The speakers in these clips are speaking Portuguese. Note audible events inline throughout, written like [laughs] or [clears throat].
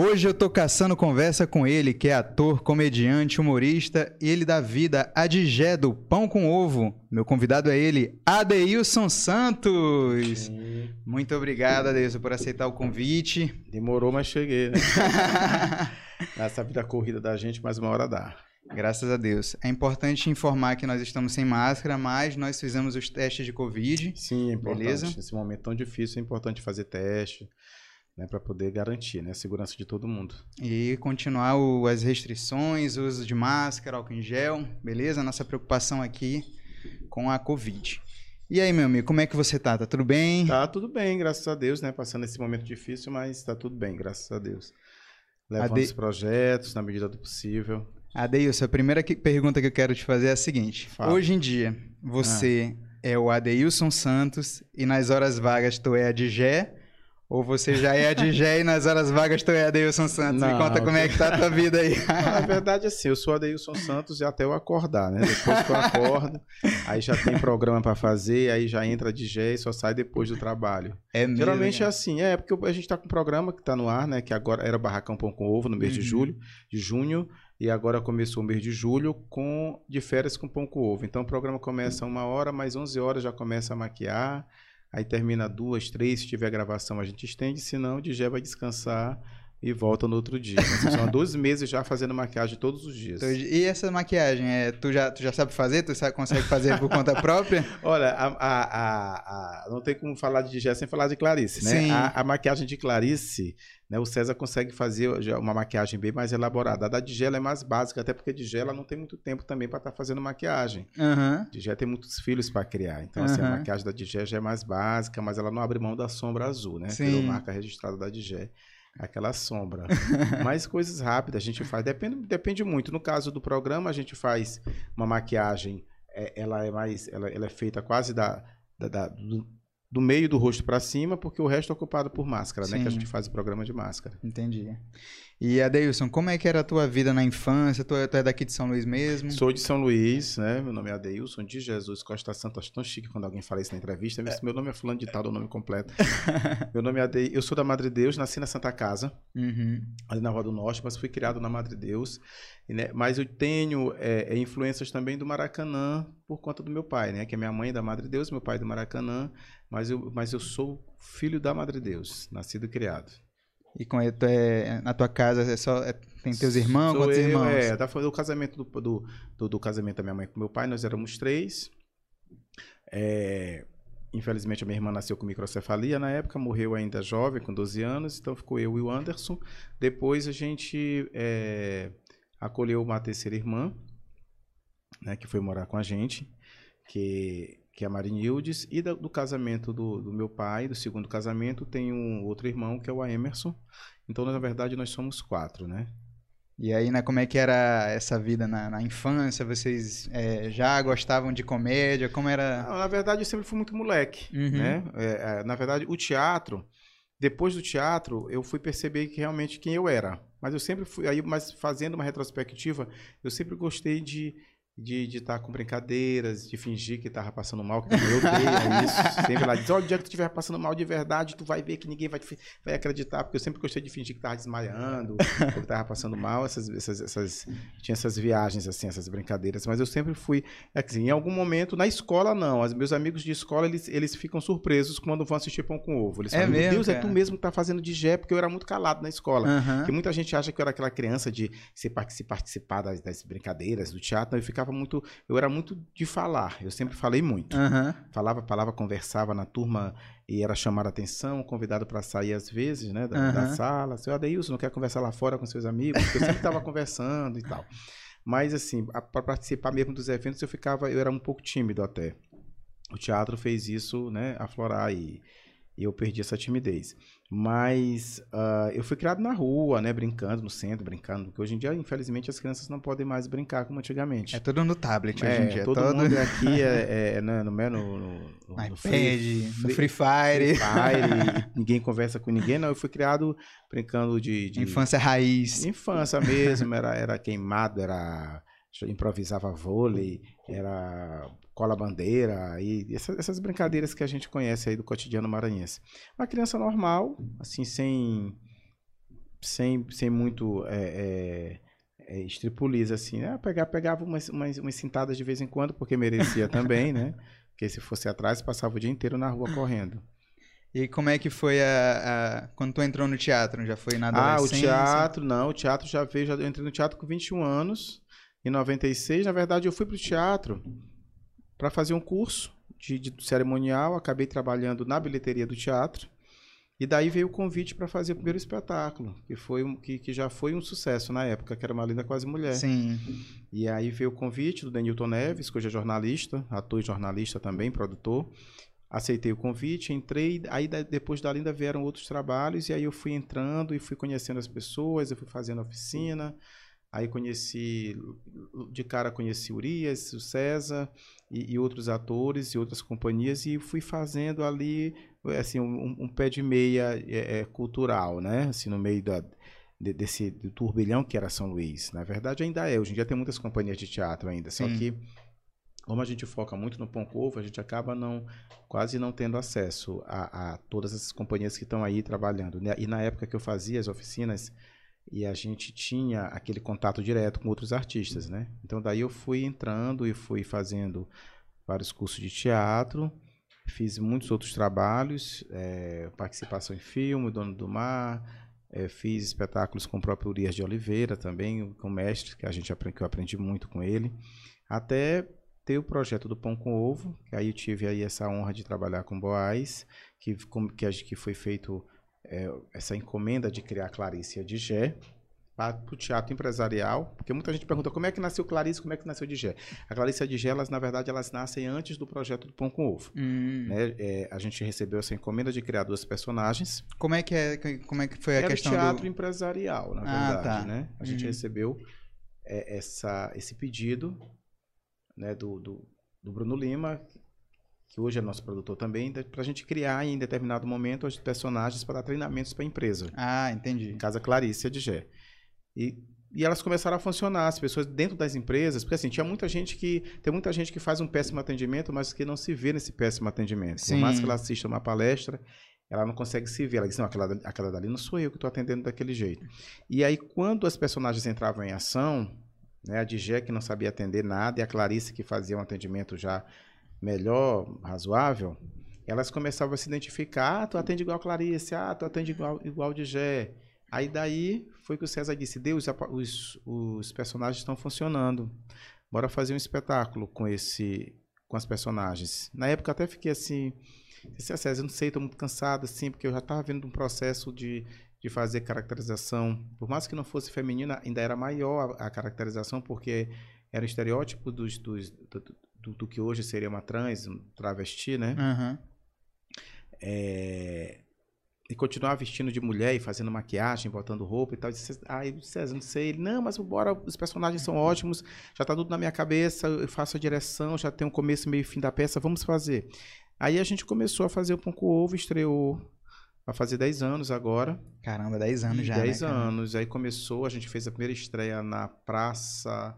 Hoje eu tô caçando conversa com ele, que é ator, comediante, humorista, e ele dá vida a Digé do Pão com Ovo. Meu convidado é ele, Adeilson Santos. Sim. Muito obrigado, Adeilson, por aceitar o convite. Demorou, mas cheguei, né? [laughs] Nessa vida corrida da gente, mais uma hora dá. Graças a Deus. É importante informar que nós estamos sem máscara, mas nós fizemos os testes de Covid. Sim, é importante. Beleza. Nesse momento tão difícil, é importante fazer teste, né? Para poder garantir né, a segurança de todo mundo. E continuar o- as restrições, o uso de máscara, álcool em gel, beleza? Nossa preocupação aqui com a Covid. E aí, meu amigo, como é que você tá? Tá tudo bem? Tá tudo bem, graças a Deus, né? Passando esse momento difícil, mas tá tudo bem, graças a Deus. Levando Ade- os projetos na medida do possível. Adeilson, a primeira que- pergunta que eu quero te fazer é a seguinte. Fala. Hoje em dia, você é o Adeilson Santos e nas horas vagas tu é a Digé? Ou você já é a Digé [laughs] e nas horas vagas tu é a Adeilson Santos? Me Não, conta como é que tá a tua vida aí. Na verdade, assim, eu sou Adeilson Santos e até eu acordar, né? Depois que eu acordo, aí já tem programa para fazer, aí já entra de Gé e só sai depois do trabalho. É mesmo, Geralmente é cara? assim, é porque a gente tá com um programa que tá no ar, né? Que agora era Barracão Pão com Ovo no mês de Uhum. julho, de junho, e agora começou o mês de julho com de férias com pão com ovo. Então o programa começa uma hora, mais 11 horas já começa a maquiar, aí termina duas, três, se tiver gravação a gente estende, senão o Digé vai descansar e volta no outro dia. Mas são [laughs] 12 meses já fazendo maquiagem todos os dias. E essa maquiagem, é, tu, já, tu já sabe fazer? Tu sabe, consegue fazer por conta própria? [laughs] Olha, a, a- a- não tem como falar de Digé sem falar de Clarice, né? Sim. A, a maquiagem de Clarice, né? O César consegue fazer uma maquiagem bem mais elaborada. A da Digé ela é mais básica, até porque a Digé ela não tem muito tempo também para estar fazendo maquiagem. Aham. A Digé tem muitos filhos para criar. Então, assim, a maquiagem da Digé já é mais básica, mas ela não abre mão da sombra azul, né? Sim. Virou marca registrada da Digé. Aquela sombra. [laughs] Mas coisas rápidas a gente faz. Depende, depende muito. No caso do programa, a gente faz uma maquiagem. é, ela é mais. Ela, ela é feita quase da, da- da- do, do meio do rosto para cima, porque o resto é ocupado por máscara, né? Sim. Que a gente faz o programa de máscara. Entendi. E Adeilson, como é que era a tua vida na infância? Tu, é- tu é daqui de São Luís mesmo? Sou de São Luís, né? Meu nome é Adeilson de Jesus Costa Santos. Acho tão chique quando alguém fala isso na entrevista. Mas Meu nome é fulano de tal, o nome completo. [laughs] Meu nome é Adeilson. Eu sou da Madre Deus, nasci na Santa Casa. Uhum. ali na Rua do Norte, mas fui criado na Madre Deus. Né, mas eu tenho é, é, influências também do Maracanã por conta do meu pai, né? Que é minha mãe da Madre Deus, meu pai é do Maracanã, mas eu, mas eu sou filho da Madre Deus, nascido e criado. E com ele, é, na tua casa é só, é- tem teus irmãos? Sou Quantos eu, irmãos? É, da, foi do casamento do, do, do, do casamento da minha mãe com meu pai, nós éramos três. É, infelizmente a minha irmã nasceu com microcefalia na época, morreu ainda jovem, com 12 anos, então ficou eu e o Anderson. Depois a gente é, acolheu uma terceira irmã, né, que foi morar com a gente, que, que é a Marinildes, e da- do casamento do, do meu pai, do segundo casamento, tem um outro irmão, que é o Emerson. Então, na verdade, nós somos quatro, né? E aí, né, como é que era essa vida na, na infância? Vocês é, já gostavam de comédia? Como era? Não, na verdade, eu sempre fui muito moleque, Uhum. né? É, é, na verdade, o teatro, depois do teatro, eu fui perceber que realmente quem eu era. Mas eu sempre fui, aí, mas fazendo uma retrospectiva, eu sempre gostei de de estar com brincadeiras, de fingir que tava passando mal, que eu odeio isso. [laughs] Sempre lá diz, olha, o dia que tu estiver passando mal de verdade, tu vai ver que ninguém vai, vai acreditar, porque eu sempre gostei de fingir que tava desmaiando, ou que tava passando mal, essas, essas, essas, tinha essas viagens, assim, essas brincadeiras, mas eu sempre fui, é assim, em algum momento, na escola não, os meus amigos de escola, eles, eles ficam surpresos quando vão assistir Pão com Ovo, eles É falam, meu mesmo, Deus, é cara? tu mesmo que tá fazendo de Gé, porque eu era muito calado na escola. Aham. Porque muita gente acha que eu era aquela criança de se partici- participar das, das brincadeiras, do teatro. Eu ficava muito. Eu era muito de falar. Eu sempre falei muito. Aham. Falava, falava, conversava na turma e era chamar a atenção, convidado para sair às vezes, né, da, da Aham. sala. Seu Adeilson, não quer conversar lá fora com seus amigos? Porque eu sempre estava [laughs] conversando e tal. Mas, assim, para participar mesmo dos eventos, eu ficava. Eu era um pouco tímido até. O teatro fez isso, né, aflorar e, e eu perdi essa timidez. Mas ah, eu fui criado na rua, né, brincando no centro, brincando, porque hoje em dia, infelizmente, as crianças não podem mais brincar como antigamente. É tudo no tablet hoje É, em dia. todo todo mundo [laughs] aqui é, é, né, no, no, no, no, no iPad, Free- no Free- Free Fire. Free Fire, ninguém conversa com ninguém. Não, eu fui criado brincando de, de Infância raiz. infância mesmo, era, era queimado, era improvisava vôlei, era cola bandeira e essas, essas brincadeiras que a gente conhece aí do cotidiano maranhense. Uma criança normal, assim, sem sem, sem muito é, é, é, estripuliza, assim, né? Pegar, pegava umas, umas, umas cintadas de vez em quando, porque merecia [laughs] também, né? Porque se fosse atrás, passava o dia inteiro na rua correndo. E como é que foi a, a, quando tu entrou no teatro? Já foi na adolescência? Ah, o teatro, não. O teatro já veio, já eu entrei no teatro com 21 anos. Em 96, na verdade, eu fui pro teatro para fazer um curso de, de cerimonial. Acabei trabalhando na bilheteria do teatro. E daí veio o convite para fazer o primeiro espetáculo, que foi um, que, que já foi um sucesso na época, que era uma linda quase mulher. Sim. E aí veio o convite do Denilton Neves, que hoje é jornalista, ator e jornalista também, produtor. Aceitei o convite, entrei, aí depois da Linda vieram outros trabalhos, e aí eu fui entrando e fui conhecendo as pessoas, eu fui fazendo oficina, Aí conheci, de cara conheci Urias, o César e, e, outros atores e outras companhias e fui fazendo ali, assim, um, um pé de meia é, é, cultural, né? Assim, no meio da, de, desse do turbilhão que era São Luís. Na verdade ainda é, hoje em dia tem muitas companhias de teatro ainda, só que como a gente foca muito no Pão Covo, a gente acaba não quase não tendo acesso a, a todas essas companhias que estão aí trabalhando. Né? E na época que eu fazia as oficinas, e a gente tinha aquele contato direto com outros artistas, né? Então daí eu fui entrando e fui fazendo vários cursos de teatro, fiz muitos outros trabalhos, é, participação em filme, Dono do Mar, é, fiz espetáculos com o próprio Urias de Oliveira também, com o mestre, que a gente que eu aprendi muito com ele, até ter o projeto do Pão com Ovo, que aí eu tive aí essa honra de trabalhar com Boaz, que, que, que foi feito é, essa encomenda de criar Clarice de Gé para o teatro empresarial, porque muita gente pergunta como é que nasceu Clarice, como é que nasceu Gé. A Clarice de Gé, elas, na verdade, elas nascem antes do projeto do Pão com Ovo. Hum. Né? É, a gente recebeu essa encomenda de criar duas personagens. Como é que, é, como é que foi a Era questão teatro do... empresarial, na ah, verdade. Tá. Né? A gente uhum. recebeu é, essa, esse pedido né, do, do, do Bruno Lima, que hoje é nosso produtor também, para a gente criar em determinado momento os personagens para dar treinamentos para a empresa. Ah, entendi. Casa Clarice de Gé. E, e elas começaram a funcionar, as pessoas dentro das empresas, porque assim, tinha muita gente que. Tem muita gente que faz um péssimo atendimento, mas que não se vê nesse péssimo atendimento. Sim. Por mais que ela assista uma palestra, ela não consegue se ver. Ela diz, não, aquela, aquela dali não sou eu que estou atendendo daquele jeito. E aí, quando as personagens entravam em ação, né, a Digé que não sabia atender nada e a Clarice que fazia um atendimento já melhor, razoável, elas começavam a se identificar, ah, tu atende igual Clarice, ah, tu atende igual, igual de Gé. Aí daí foi que o César disse, Deus, os, os personagens estão funcionando. Bora fazer um espetáculo com esse com as personagens. Na época até fiquei assim, disse, ah, César, eu não sei, estou muito cansado assim, porque eu já estava vendo um processo de, de fazer caracterização. Por mais que não fosse feminina, ainda era maior a, a caracterização, porque era o estereótipo dos, dos, do, do, que hoje seria uma trans, um travesti, né? Uhum. É, e continuar vestindo de mulher e fazendo maquiagem, botando roupa e tal. disse, ah, César, não sei. Ele, não, mas bora, os personagens são ótimos, já tá tudo na minha cabeça, eu faço a direção, já tem um começo, meio e fim da peça, vamos fazer. Aí a gente começou a fazer o Pão com Ovo, estreou Vai fazer 10 anos agora. Caramba, 10 anos já. 10 né, anos. Aí começou, a gente fez a primeira estreia na Praça.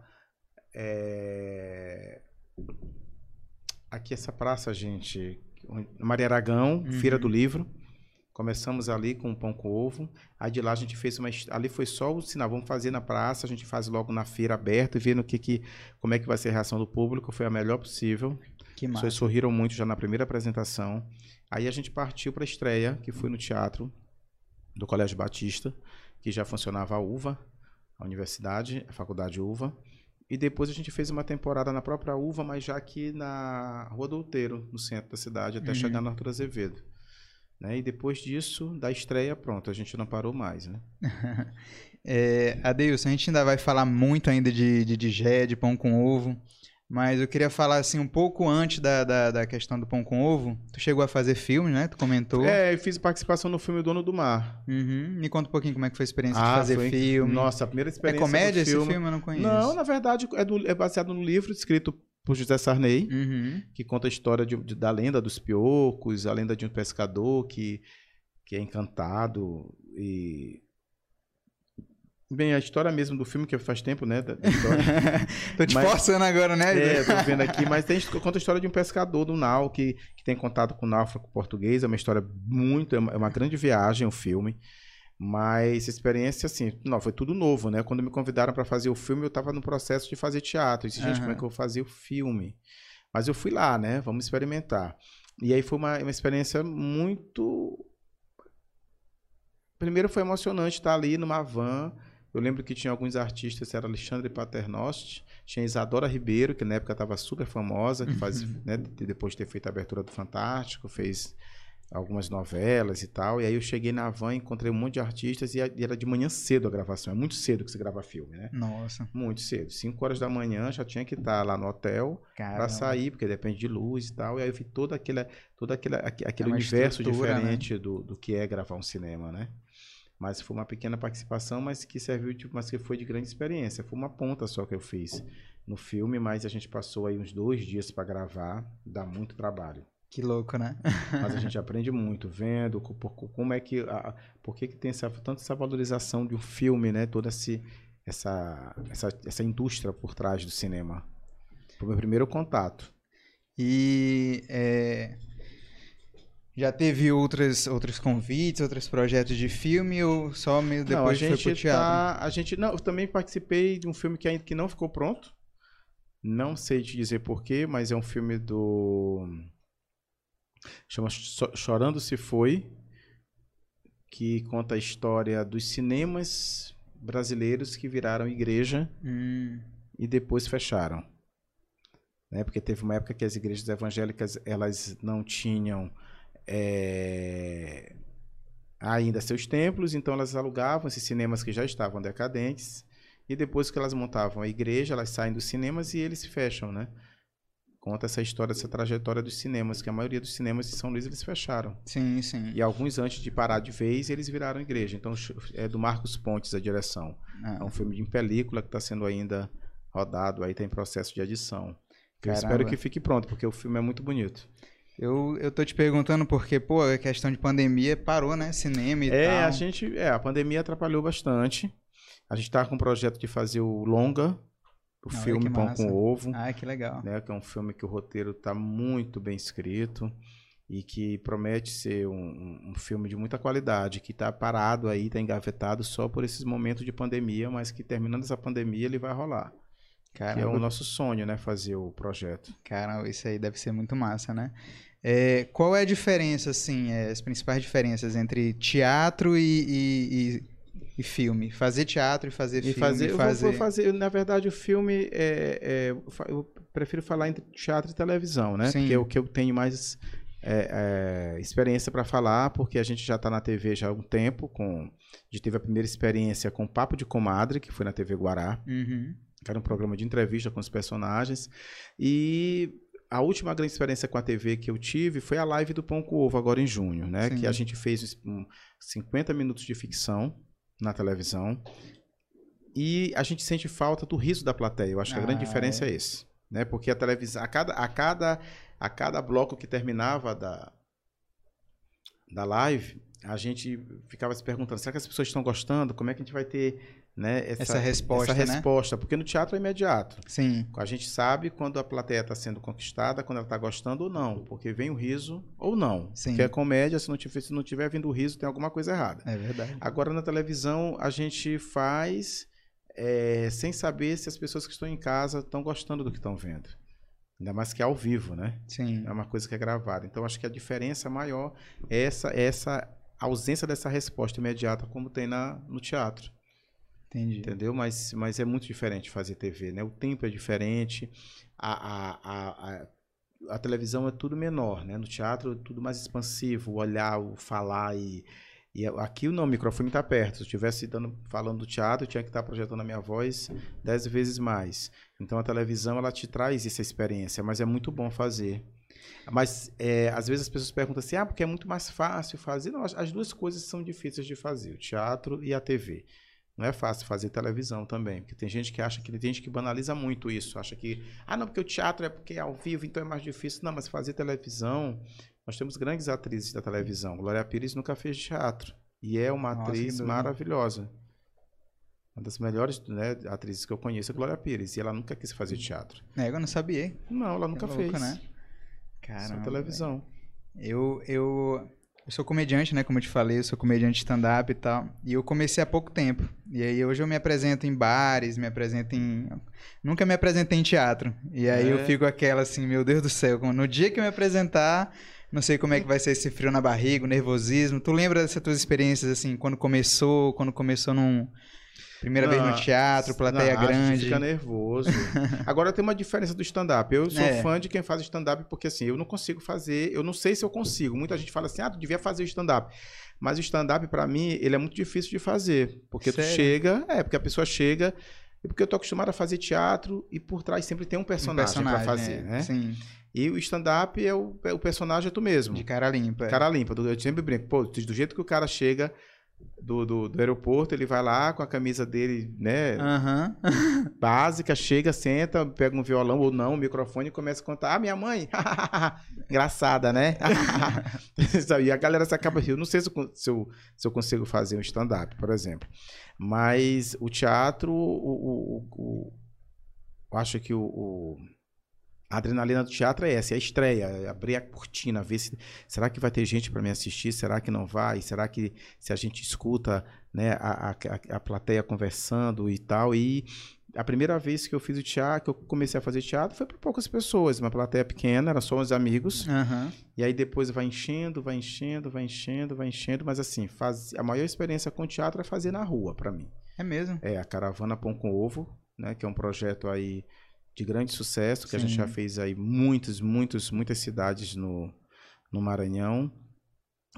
É... Aqui essa praça, gente, Maria Aragão, uhum. Feira do Livro. Começamos ali com o pão com ovo. Aí de lá a gente fez uma. Ali foi só o sinal, vamos fazer na praça, a gente faz logo na feira aberta e vendo que, que, como é que vai ser a reação do público. Foi a melhor possível. Que massa. As pessoas sorriram muito já na primeira apresentação. Aí a gente partiu para a estreia, que foi no teatro do Colégio Batista, que já funcionava a UVA, a universidade, a faculdade UVA. E depois a gente fez uma temporada na própria Uva, mas já aqui na Rua do Outeiro, no centro da cidade, até uhum. chegar na Arthur Azevedo. Né? E depois disso, da estreia, pronto, a gente não parou mais, né? [laughs] é, Adeilson, a gente ainda vai falar muito ainda de, de, de gé, de pão com ovo. Mas eu queria falar assim um pouco antes da, da, da, questão do pão com ovo. Tu chegou a fazer filme, né? Tu comentou. É, eu fiz participação no filme Dono do Mar. Uhum. Me conta um pouquinho como é que foi a experiência ah, de fazer foi... filme. Nossa, a primeira é experiência. É comédia esse filme. filme? Eu não conheço. Não, na verdade é, do, é baseado no livro escrito por José Sarney, uhum. que conta a história de, de, da lenda dos piocos, a lenda de um pescador que, que é encantado e Bem, a história mesmo do filme, que faz tempo, né? Da, [laughs] tô te mas, forçando agora, né? É, tô vendo aqui, [laughs] mas tem, conta a história de um pescador do Nau que, que tem contato com o náufrago português. É uma história muito. É uma, é uma grande viagem o filme. Mas experiência, assim, não, foi tudo novo, né? Quando me convidaram para fazer o filme, eu estava no processo de fazer teatro. Eu disse, gente, Aham. como é que eu vou fazer o filme? Mas eu fui lá, né? Vamos experimentar. E aí foi uma, uma experiência muito. Primeiro foi emocionante estar ali numa van. Eu lembro que tinha alguns artistas, era Alexandre Paternosti, tinha Isadora Ribeiro, que na época estava super famosa, que faz, né, de- depois de ter feito a abertura do Fantástico, fez algumas novelas e tal. E aí eu cheguei na van, encontrei um monte de artistas e era de manhã cedo a gravação. É muito cedo que você grava filme, né? Nossa, Muito cedo. 5 horas da manhã já tinha que estar lá no hotel para sair, porque depende de luz e tal. E aí eu vi todo aquele, todo aquele, aque- aquele É universo né? diferente do, do que é gravar um cinema, né? Mas foi uma pequena participação, mas que serviu, de, mas que foi de grande experiência. Foi uma ponta só que eu fiz no filme, mas a gente passou aí uns dois dias para gravar, dá muito trabalho. Que louco, né? Mas a [laughs] gente aprende muito vendo como é que, a- por que, que tem essa, tanto essa valorização de um filme, né? Toda esse, essa, essa, essa indústria por trás do cinema. Foi o meu primeiro contato. E é, já teve outras, outros convites, outros projetos de filme ou só meio não, a depois foi pro gente teatro? tá, a gente não, eu também participei de um filme que ainda que não ficou pronto. Não sei te dizer porquê, mas é um filme do chama Cho- Chorando se foi, que conta a história dos cinemas brasileiros que viraram igreja Hum, e depois fecharam. Né? Porque teve uma época que as igrejas evangélicas elas não tinham é, ainda seus templos, então elas alugavam esses cinemas que já estavam decadentes e depois que elas montavam a igreja, elas saem dos cinemas e eles se fecham, né? Conta essa história, essa trajetória dos cinemas, que a maioria dos cinemas de São Luís eles fecharam. sim, sim. E alguns antes de parar de vez, eles viraram igreja. Então é do Marcos Pontes a direção. Ah, É um filme em película que está sendo ainda rodado, aí está em processo de edição. Eu espero que fique pronto, porque o filme é muito bonito. Eu, eu tô te perguntando porque, pô, a questão de pandemia parou, né? Cinema e é, tal. a gente, é, a pandemia atrapalhou bastante. A gente está com um projeto de fazer o longa, o Olha filme Pão com Ovo, Ah, que legal. né, que é um filme que o roteiro está muito bem escrito e que promete ser um, um- filme de muita qualidade, que está parado aí, está engavetado só por esses momentos de pandemia, mas que terminando essa pandemia ele vai rolar. Que é Caramba, o nosso sonho, né, fazer o projeto. Caramba, isso aí deve ser muito massa, né? É, qual é a diferença, assim, é, as principais diferenças entre teatro e, e, e- e filme? Fazer teatro e fazer filme? fazer, eu vou- fazer... Fazer, na verdade, o filme é, é, eu prefiro falar entre teatro e televisão, né? Sim. Que é o que eu tenho mais é, é, experiência para falar, porque a gente já está na TV já há um tempo, com, a gente teve a primeira experiência com Papo de Comadre, que foi na TV Guará, Uhum. que era um programa de entrevista com os personagens, e a última grande experiência com a TV que eu tive foi a live do Pão com Ovo, agora em junho, né? Sim. Que a gente fez um, 50 minutos de ficção na televisão. E a gente sente falta do riso da plateia. Eu acho que a grande Ah, diferença é. é esse. Né? Porque a televisão, a cada, a, cada, a cada bloco que terminava da, da live, a gente ficava se perguntando: será que as pessoas estão gostando? Como é que a gente vai ter né, essa, Essa resposta, essa né? resposta? Porque no teatro é imediato. Sim, A gente sabe quando a plateia está sendo conquistada, quando ela está gostando ou não, porque vem o riso ou não. Sim. Porque é comédia, se não, tiver, se não tiver vindo o riso, tem alguma coisa errada. é verdade. Agora na televisão a gente faz é, sem saber se as pessoas que estão em casa estão gostando do que estão vendo. Ainda mais que é ao vivo, né? Sim, É uma coisa que é gravada. Então acho que a diferença maior é essa, essa ausência dessa resposta imediata como tem na, no teatro. Entendi. Entendeu? Mas, mas é muito diferente fazer TV, né? O tempo é diferente, a, a, a, a, televisão é tudo menor, né? No teatro é tudo mais expansivo, o olhar, o falar e... E aqui não, o microfone está perto. Se eu estivesse dando, falando do teatro, eu tinha que estar projetando a minha voz dez vezes mais. Então a televisão ela te traz essa experiência, mas é muito bom fazer. Mas é, às vezes as pessoas perguntam assim, ah, porque é muito mais fácil fazer. Não, as, as duas coisas são difíceis de fazer, o teatro e a TV. Não é fácil fazer televisão também, porque tem gente que acha que tem gente que banaliza muito isso, acha que ah, não, porque o teatro é porque é ao vivo, então é mais difícil. Não, mas fazer televisão, nós temos grandes atrizes da televisão. Glória Pires nunca fez teatro e é uma Nossa, atriz maravilhosa. Uma das melhores né, atrizes que eu conheço é Glória Pires e ela nunca quis fazer teatro. É, eu não sabia. Não, ela nunca Que louco, fez. né? Só Caramba. televisão. velho. Eu, eu Eu sou comediante, né? Como eu te falei, eu sou comediante stand-up e tal. E eu comecei há pouco tempo. E aí hoje eu me apresento em bares, me apresento em. Nunca me apresentei em teatro. E aí É. eu fico aquela assim, meu Deus do céu, no dia que eu me apresentar, não sei como é que vai ser esse frio na barriga, o nervosismo. Tu lembra dessas tuas experiências, assim, quando começou, quando começou num. Primeira vez no Não, teatro, plateia não, A grande. gente fica nervoso. [laughs] Agora tem uma diferença do stand-up. Eu sou É. fã de quem faz stand-up porque assim, eu não consigo fazer, eu não sei se eu consigo. Muita gente fala assim: "Ah, tu devia fazer o stand-up". Mas o stand-up pra mim, ele é muito difícil de fazer, porque tu Sério? chega, é, porque a pessoa chega e porque eu tô acostumado a fazer teatro e por trás sempre tem um Um personagem, pra fazer, é, né? Sim, E o stand-up é o, é o personagem é tu mesmo. de cara limpa. é. Cara limpa. Eu sempre brinco, pô, do jeito que o cara chega do, do, do aeroporto, ele vai lá com a camisa dele, né, Aham. [laughs] básica, chega, senta, pega um violão ou não, um microfone e começa a contar. Ah, minha mãe! [laughs] Engraçada, né? [laughs] e a galera se acaba rindo. Não sei se eu, se eu, se eu consigo fazer um stand-up, por exemplo. Mas o teatro, o, o, o- o- eu acho que o- a adrenalina do teatro é essa, é a estreia, é abrir a cortina, ver se será que vai ter gente para me assistir, será que não vai, será que se a gente escuta né, a, a, a- plateia conversando e tal, e a primeira vez que eu fiz o teatro, que eu comecei a fazer teatro, foi para poucas pessoas, uma plateia pequena, era só uns amigos, Aham. e aí depois vai enchendo, vai enchendo, vai enchendo, vai enchendo, mas assim, faz, a maior experiência com teatro é fazer na rua, para mim. É mesmo. É a Caravana Pão com Ovo, né, que é um projeto aí de grande sucesso, que a gente Sim. já fez aí muitas, muitas, muitas cidades no, no Maranhão,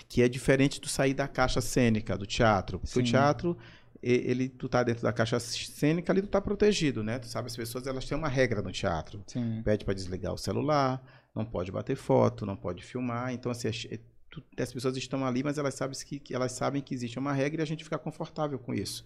que é diferente do sair da caixa cênica do teatro. Porque o Sim. teatro, e- ele, tu tá dentro da caixa cênica, ali tu tá protegido, né? Tu sabe, as pessoas, elas têm uma regra no teatro. Sim. Pede para desligar o celular, não pode bater foto, não pode filmar. Então, assim, é- tu- as pessoas estão ali, mas elas sabem que, que elas sabem que existe uma regra e a gente fica confortável com isso.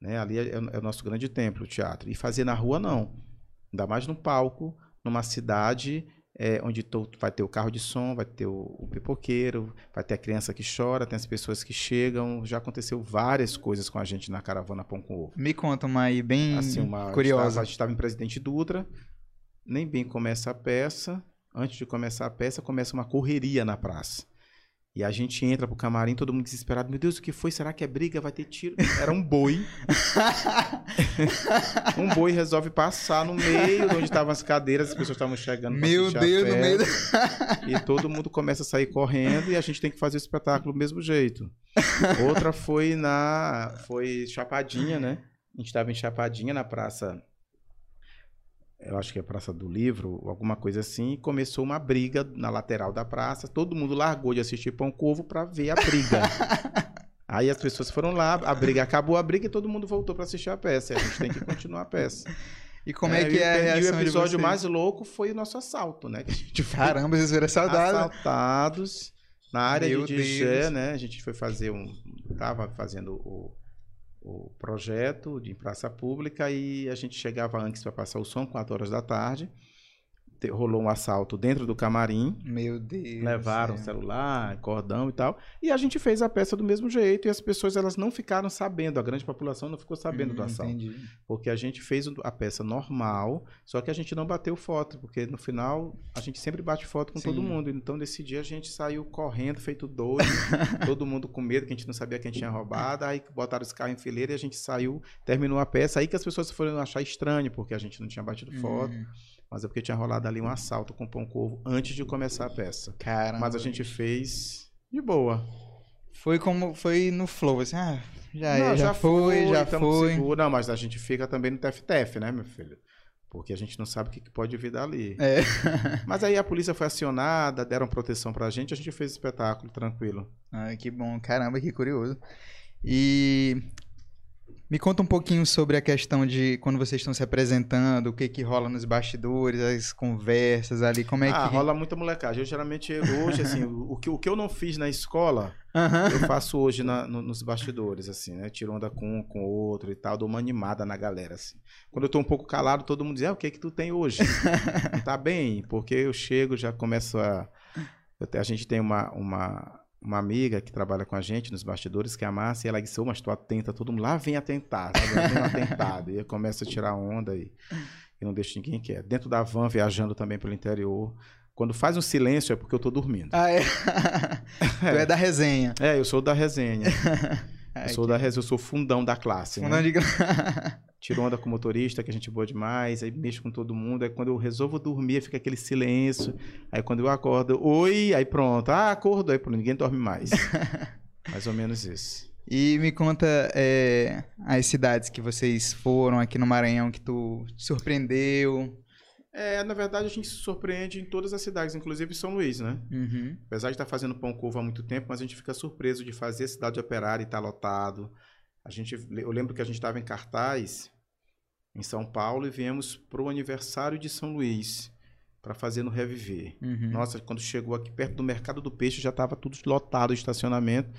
Né? Ali é, é o- é o nosso grande templo, o teatro. E fazer na rua, não. Ainda mais no palco, numa cidade é, onde tu vai ter o carro de som, vai ter o, o pipoqueiro, vai ter a criança que chora, tem as pessoas que chegam. Já aconteceu várias coisas com a gente na caravana Pão com Ovo. Me conta uma aí bem Assim, uma, curiosa. A gente estava em Presidente Dutra, nem bem começa a peça. Antes de começar a peça, começa uma correria na praça. E a gente entra pro camarim, todo mundo desesperado. Meu Deus, o que foi? Será que é briga? Vai ter tiro? Era um boi. [laughs] Um boi resolve passar no meio de onde estavam as cadeiras, as pessoas estavam chegando. Meu Deus, no meio E todo mundo começa a sair correndo e a gente tem que fazer o espetáculo do mesmo jeito. Outra foi na. Foi Chapadinha, né? A gente estava em Chapadinha, na praça. Eu acho que é Praça do Livro, alguma coisa assim, e começou uma briga na lateral da praça. Todo mundo largou de assistir Pão Covo para ver a briga. [laughs] Aí as pessoas foram lá, a briga acabou a briga e todo mundo voltou para assistir a peça. E a gente tem que continuar a peça. E como é, que é a e o- reação E o episódio mais louco foi o nosso assalto, né? Que a gente foi Caramba, vocês viram saudade. assaltados na área Meu de Deus. né? A gente foi fazer um. Tava fazendo o, o projeto de praça pública e a gente chegava antes para passar o som, 4 horas da tarde. Te- Rolou um assalto dentro do camarim. Meu Deus. Levaram do céu. celular, cordão e tal. E a gente fez a peça do mesmo jeito e as pessoas elas não ficaram sabendo, a grande população não ficou sabendo do Hum, assalto. Entendi. Porque a gente fez a peça normal, só que a gente não bateu foto, porque no final a gente sempre bate foto com todo Sim. mundo. Então nesse dia a gente saiu correndo, feito doido, [laughs] todo mundo com medo, que a gente não sabia quem tinha roubado. Aí botaram os carros em fileira e a gente saiu, terminou a peça. Aí que as pessoas foram achar estranho, porque a gente não tinha batido foto, Hum, mas é porque tinha rolado ali um assalto com pão corvo antes de começar a peça. Caramba. Mas a gente fez de boa. Foi como. Foi no flow, assim, ah, já, Não, é, já, foi, já foi. seguro. Não, mas a gente fica também no TFTF, né, meu filho? Porque a gente não sabe o que que pode vir dali. É. [laughs] Mas aí a polícia foi acionada, deram proteção pra gente, a gente fez espetáculo tranquilo. Ai, que bom. Caramba, que curioso. E me conta um pouquinho sobre a questão de quando vocês estão se apresentando, o que que rola nos bastidores, as conversas ali, como é ah, que... rola muita molecagem. Eu geralmente, hoje, assim, o, que, o que eu não fiz na escola, Aham. eu faço hoje na- no- nos bastidores, assim, né? Tiro onda com um, com o outro e tal, dou uma animada na galera, assim. Quando eu tô um pouco calado, todo mundo diz, ah, o que que tu tem hoje? [laughs] Tá bem? Porque eu chego, já começo a... eu a gente tem uma, uma, uma amiga que trabalha com a gente nos bastidores, que é a Márcia, e ela disse, ô, mas tu atenta, todo mundo lá vem atentar? Lá vem um atentado. E eu começo a tirar onda e, e não deixo ninguém quieto. Dentro da van, viajando também pelo interior, Quando faz um silêncio é porque eu tô dormindo. Ah, é? [laughs] tu é da resenha. É, eu sou da resenha. [laughs] eu sou da resenha, eu sou fundão da classe. Fundão né? de... [laughs] Tiro onda com o motorista, que a gente boa demais, aí mexo com todo mundo. Aí quando eu resolvo dormir, fica aquele silêncio. Aí quando eu acordo, oi, aí pronto. Ah, acordo, aí pronto, ninguém dorme mais. [laughs] mais ou menos isso. E me conta é, as cidades que vocês foram aqui no Maranhão que tu te surpreendeu. É, na verdade a gente se surpreende em todas as cidades, inclusive São Luís, né? Uhum. Apesar de estar fazendo pão curvo há muito tempo, mas a gente fica surpreso de fazer a cidade operária e estar lotado. A gente, eu lembro que a gente estava em cartaz em São Paulo e viemos para o aniversário de São Luís para fazer no Reviver. Uhum. Nossa, quando chegou aqui perto do Mercado do Peixe já estava tudo lotado o estacionamento.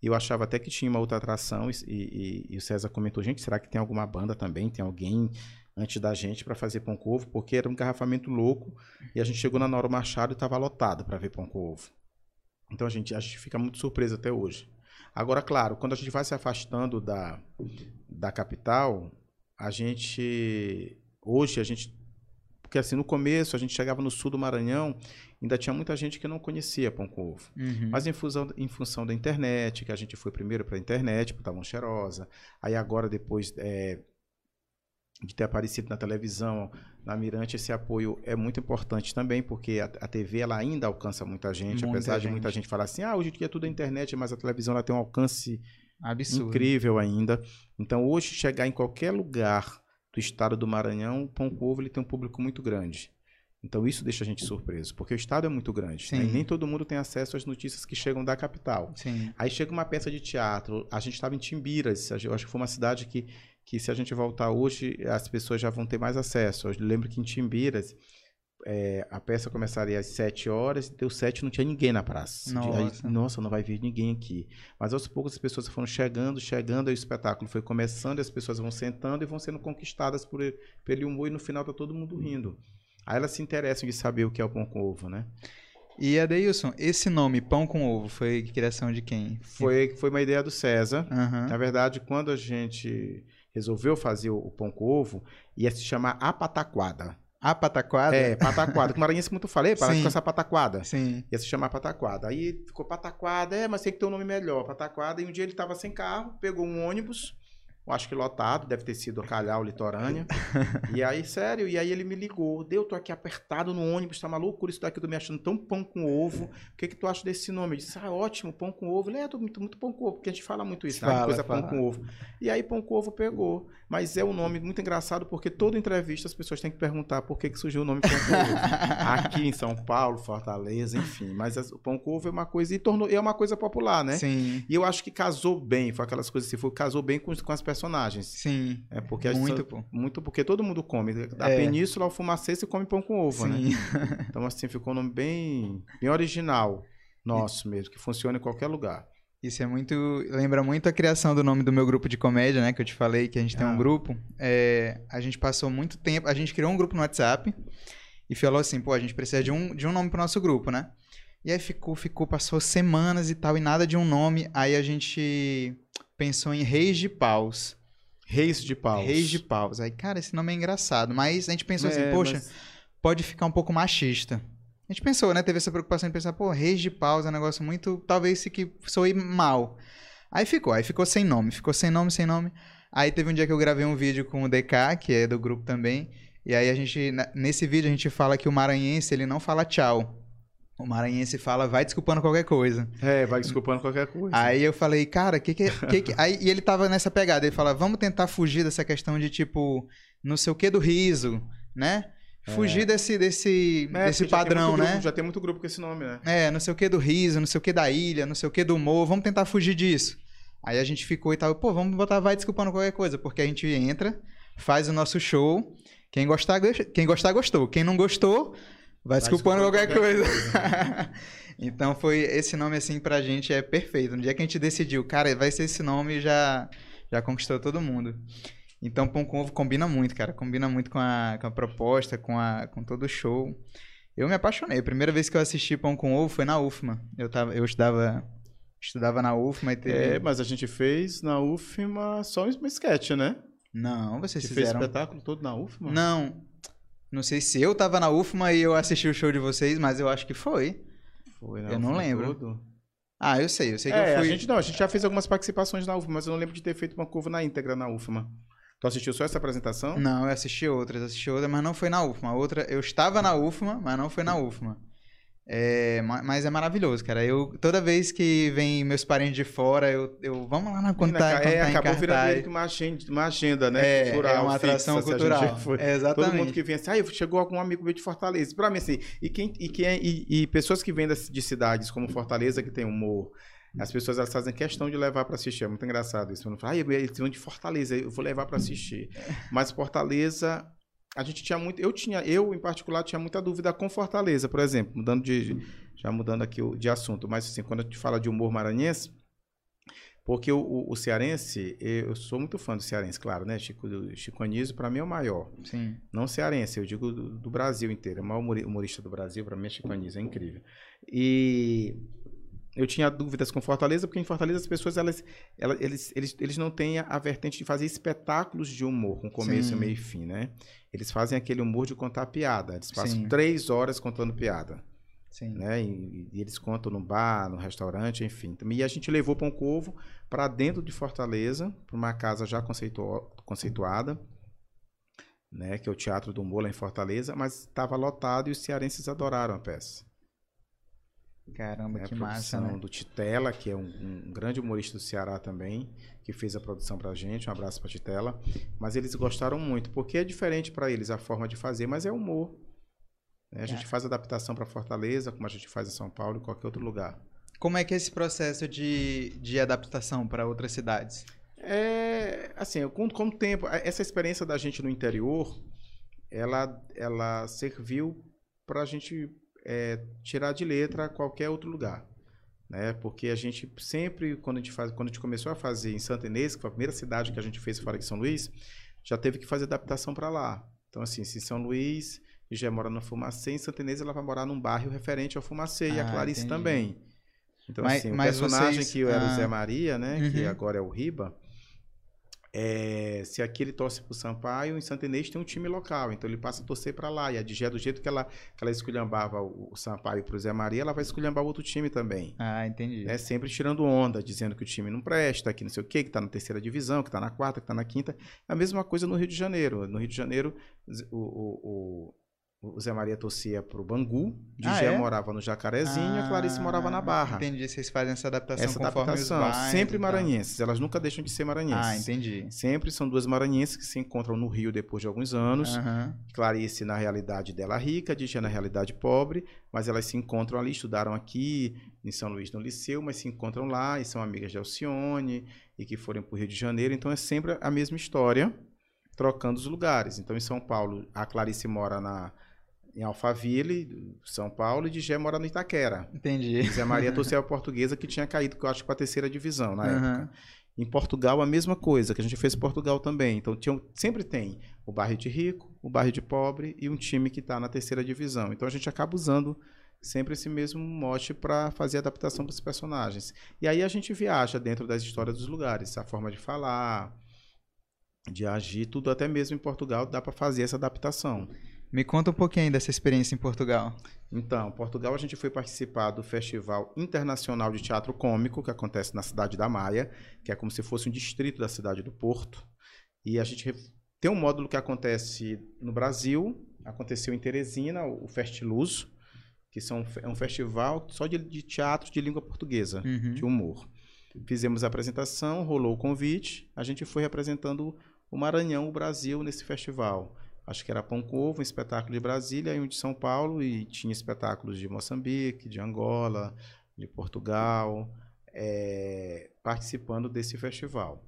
Eu achava até que tinha uma outra atração e, e, e, o César comentou, gente, será que tem alguma banda também? Tem alguém antes da gente para fazer pão com ovo? Porque era um engarrafamento louco e a gente chegou na Noro Machado e estava lotado para ver pão com ovo. Então a gente, a gente fica muito surpreso até hoje. Agora, claro, quando a gente vai se afastando da, da capital, a gente. Hoje a gente. Porque assim, no começo a gente chegava no sul do Maranhão, ainda tinha muita gente que não conhecia pão com ovo. Uhum. Mas em função, em função da internet, que a gente foi primeiro para a internet, para Tavão Cheirosa, aí agora depois é, de ter aparecido na televisão, na Mirante, esse apoio é muito importante também, porque a, a TV ela ainda alcança muita gente, Muita apesar de gente. muita gente falar assim, ah, hoje em dia tudo é internet, mas a televisão ela tem um alcance Absurdo. incrível ainda. Então, hoje, chegar em qualquer lugar do estado do Maranhão, o Pão com Ovo ele tem um público muito grande. Então, isso deixa a gente surpreso, porque o estado é muito grande. né? E nem todo mundo tem acesso às notícias que chegam da capital. Sim. Aí chega uma peça de teatro, a gente estava em Timbiras, eu acho que foi uma cidade que, que se a gente voltar hoje, as pessoas já vão ter mais acesso. Eu lembro que em Timbiras, é, a peça começaria às 7 horas, deu 7 não tinha ninguém na praça. Aí, Nossa. nossa, não vai vir ninguém aqui. Mas aos poucos as pessoas foram chegando, chegando, aí o espetáculo foi começando, e as pessoas vão sentando e vão sendo conquistadas por, ele- pelo humor, e no final tá todo mundo rindo. Aí elas se interessam de saber o que é o pão com ovo, né? E Adeilson, esse nome, Pão com Ovo, foi criação de quem? Foi, foi uma ideia do César. Aham. Na verdade, quando a gente resolveu fazer o, o pão com ovo, ia se chamar a pataquada. A pataquada? É, pataquada. Que [laughs] o maranhense muito falei, para com essa pataquada. Sim. Ia se chamar pataquada. Aí ficou pataquada, é, mas tem que ter um nome melhor, pataquada. E um dia ele estava sem carro, pegou um ônibus, eu acho que lotado, deve ter sido a Calhau, Litorânea. e aí, sério, e aí ele me ligou, deu, tô aqui apertado no ônibus, tá maluco isso daqui, eu tô me achando tão pão com ovo. O que que tu acha desse nome? Eu disse, ah, ótimo, pão com ovo. Ele, é, tô muito, muito pão com ovo, porque a gente fala muito isso, né? Fala, coisa fala. pão com ovo. E aí pão com ovo pegou. Mas é um nome muito engraçado, porque toda entrevista as pessoas têm que perguntar por que, que surgiu o nome pão com ovo. [laughs] Aqui em São Paulo, Fortaleza, enfim. Mas as- o pão com ovo é uma coisa, e tornou, é uma coisa popular, né? Sim. E eu acho que casou bem, foi aquelas coisas assim, foi, casou bem com, com as personagens. Sim. É porque a Muito, gente- pô. muito porque todo mundo come. Da É. península ao fumacê se come pão com ovo, né? Sim. [laughs] Então assim ficou um nome bem, bem original nosso mesmo, que funciona em qualquer lugar. Isso é muito. Lembra muito a criação do nome do meu grupo de comédia, né? Que eu te falei que a gente tem Ah. um grupo. É, a gente passou muito tempo. A gente criou um grupo no WhatsApp e falou assim: pô, a gente precisa de um, de um nome pro nosso grupo, né? E aí ficou, ficou, passou semanas e tal, e nada de um nome. Aí a gente pensou em Reis de Paus. Reis de paus. Reis de Paus. Aí, cara, esse nome é engraçado. Mas a gente pensou assim: É, poxa, mas- pode ficar um pouco machista. A gente pensou, né? Teve essa preocupação de pensar, pô, Reis de Paus é um negócio muito. Talvez se que soe mal. Aí ficou, aí ficou sem nome, ficou sem nome, sem nome. Aí teve um dia que eu gravei um vídeo com o DK, que é do grupo também. E aí a gente, nesse vídeo, a gente fala que o maranhense, ele não fala tchau. O maranhense fala, vai desculpando qualquer coisa. É, vai desculpando qualquer coisa. Aí eu falei, cara, que que, que, que... Aí, e ele tava nessa pegada, ele fala, vamos tentar fugir dessa questão de tipo, não sei o que do riso, né? Fugir desse, desse, É, desse padrão, né? grupo- já tem muito grupo com esse nome, né? É, não sei o que do riso, não sei o que da ilha, não sei o que do humor, vamos tentar fugir disso. Aí a gente ficou e tal, pô, vamos botar vai desculpando qualquer coisa, porque a gente entra, faz o nosso show, quem gostar, gos- quem gostar gostou, quem não gostou, vai desculpando desculpando qualquer, qualquer coisa. [laughs] então foi esse nome assim pra gente é perfeito. No dia que a gente decidiu, cara, vai ser esse nome, já já conquistou todo mundo. Então pão com ovo combina muito, cara, combina muito com a, com a proposta, com a com todo o show. Eu me apaixonei. A primeira vez que eu assisti Pão com Ovo foi na UFMA. Eu, tava, eu estudava, estudava na UFMA e teve... É, mas a gente fez na UFMA só um sketch, né? Não, A vocês fez fizeram... espetáculo todo na UFMA? Não. Não sei se eu tava na UFMA e eu assisti o show de vocês, mas eu acho que foi. Foi, Eu não Foi lembro. todo. Ah, eu sei, eu sei que É, eu fui. a gente não, a gente já fez algumas participações na UFMA, mas eu não lembro de ter feito uma curva na íntegra na UFMA. Tu assistiu só essa apresentação? Não, eu assisti outras, assisti outras, mas não foi na UFMA. Outra, eu estava na UFMA, mas não foi na UFMA. É, ma- mas é maravilhoso, cara. Eu, toda vez que vem meus parentes de fora, eu, eu vamos lá na contar, ca- é, acabou virando cartaz. meio que uma agenda, uma agenda né? É, cultural, é uma atração fixa, cultural. É, exatamente. Todo mundo que vem assim, ah, chegou algum amigo meu de Fortaleza. Pra mim, assim, e, quem, e, quem, e, e pessoas que vêm de cidades como Fortaleza, que tem humor, as pessoas elas fazem questão de levar pra assistir. É muito engraçado isso. Eu não falo, ah, eles vão de Fortaleza, eu vou levar pra assistir. Mas Fortaleza, a gente tinha muito. Eu tinha, eu em particular, tinha muita dúvida com Fortaleza, por exemplo, mudando de. Já mudando aqui de assunto, mas assim, quando a gente fala de humor maranhense. Porque o, o, o cearense, eu sou muito fã do cearense, claro, né? Chico, Chico Anísio, pra mim, é o maior. Sim. Não cearense, eu digo do, do Brasil inteiro. O maior humori- humorista do Brasil, para mim, é Chico Anísio, é incrível. E eu tinha dúvidas com Fortaleza, porque em Fortaleza as pessoas, elas, elas- eles, eles, eles não têm a vertente de fazer espetáculos de humor, com começo, Sim. meio e fim, né? Eles fazem aquele humor de contar piada. Eles passam Sim. três horas contando piada Sim. né? E, e eles contam no bar, no restaurante, enfim. E a gente levou Pão Covo para dentro de Fortaleza, para uma casa já conceitua- conceituada, né? Que é o Teatro do Humor lá em Fortaleza, mas estava lotado e os cearenses adoraram a peça. Caramba, né? que a massa, produção né? do Titela, que é um, um grande humorista do Ceará também, que fez a produção pra gente. Um abraço pra Titela. Mas eles gostaram muito, porque é diferente para eles a forma de fazer, mas é humor. né? A gente É. faz adaptação para Fortaleza, como a gente faz em São Paulo e qualquer outro lugar. Como é que é esse processo de, de adaptação para outras cidades? É, assim, com, com o tempo, essa experiência da gente no interior, ela, ela serviu para a gente é, tirar de letra qualquer outro lugar, né? Porque a gente sempre, quando a gente faz, quando a gente começou a fazer em Santa Inês, que foi a primeira cidade que a gente fez fora de São Luís, já teve que fazer adaptação para lá. Então, assim, se São Luís já mora no Fumacê, em Santa Inês ela vai morar num bairro referente ao Fumacê e a Ah, Clarice entendi. também. Então, Mas- assim, o personagem vocês- que era o ah. Zé Maria, né? Que Uhum. agora é o Riba. É, se aqui ele torce pro Sampaio, em Santa Inês tem um time local, então ele passa a torcer para lá. E a Digé, do jeito que ela, que ela esculhambava o, o Sampaio pro Zé Maria, ela vai esculhambar o outro time também. Ah, entendi. Né? Sempre tirando onda, dizendo que o time não presta, que não sei o quê, que tá na terceira divisão, que tá na quarta, que tá na quinta. A mesma coisa no Rio de Janeiro. No Rio de Janeiro, o, o, o- o Zé Maria torcia pro Bangu, Ah, Digé é? morava no Jacarezinho, a Clarice morava na Ah, Barra. Entendi, vocês fazem essa adaptação Essa adaptação, sempre maranhenses, elas nunca deixam de ser maranhenses. Ah, entendi. Sempre são duas maranhenses que se encontram no Rio depois de alguns anos. Aham. Clarice na realidade dela rica, Digé na realidade pobre, mas elas se encontram ali, estudaram aqui em São Luís no Liceu, mas se encontram lá e são amigas de Alcione e que foram para o Rio de Janeiro. Então é sempre a mesma história, trocando os lugares. Então em São Paulo, a Clarice mora na, em Alphaville, São Paulo, e Digé mora no Itaquera. Entendi. Zé Maria [laughs] torceu a portuguesa que tinha caído, que eu acho, para a terceira divisão na Aham. época. Em Portugal, a mesma coisa, que a gente fez em Portugal também. Então, tinha, sempre tem o bairro de rico, o bairro de pobre e um time que está na terceira divisão. Então, a gente acaba usando sempre esse mesmo mote para fazer adaptação dos personagens. E aí a gente viaja dentro das histórias dos lugares, a forma de falar, de agir, tudo até mesmo em Portugal dá para fazer essa adaptação. Me conta um pouquinho dessa experiência em Portugal. Então, Portugal a gente foi participar do Festival Internacional de Teatro Cômico, que acontece na cidade da Maia, que é como se fosse um distrito da cidade do Porto. E a gente tem um módulo que acontece no Brasil, aconteceu em Teresina, o Festiluz, que são, é um festival só de, de teatro de língua portuguesa, Uhum. de humor. Fizemos a apresentação, rolou o convite, a gente foi representando o Maranhão, o Brasil, nesse festival. Acho que era Pão com Ovo, um espetáculo de Brasília e um de São Paulo, e tinha espetáculos de Moçambique, de Angola, de Portugal, eh, participando desse festival.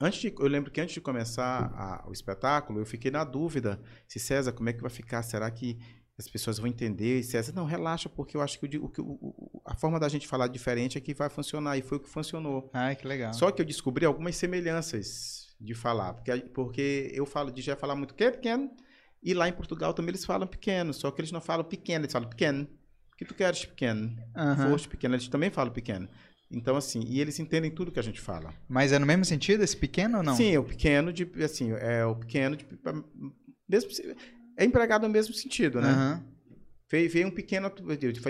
Antes de, eu lembro que antes de começar a- o espetáculo, eu fiquei na dúvida se César, como é que vai ficar? Será que as pessoas vão entender? E César, não, relaxa, porque eu acho que o o a forma da gente falar diferente é que vai funcionar, e foi o que funcionou. Ai, que legal. Só que eu descobri algumas semelhanças de falar, porque, porque eu falo de já falar muito que é pequeno, e lá em Portugal também eles falam pequeno, só que eles não falam pequeno, eles falam pequeno. O que tu queres pequeno? Aham. Foste pequeno, eles também falam pequeno. Então, assim, e eles entendem tudo que a gente fala. Mas é no mesmo sentido esse pequeno ou não? Sim, o pequeno de, assim, é o pequeno de, mesmo se- é empregado no mesmo sentido, né? Aham. Veio, um pequeno,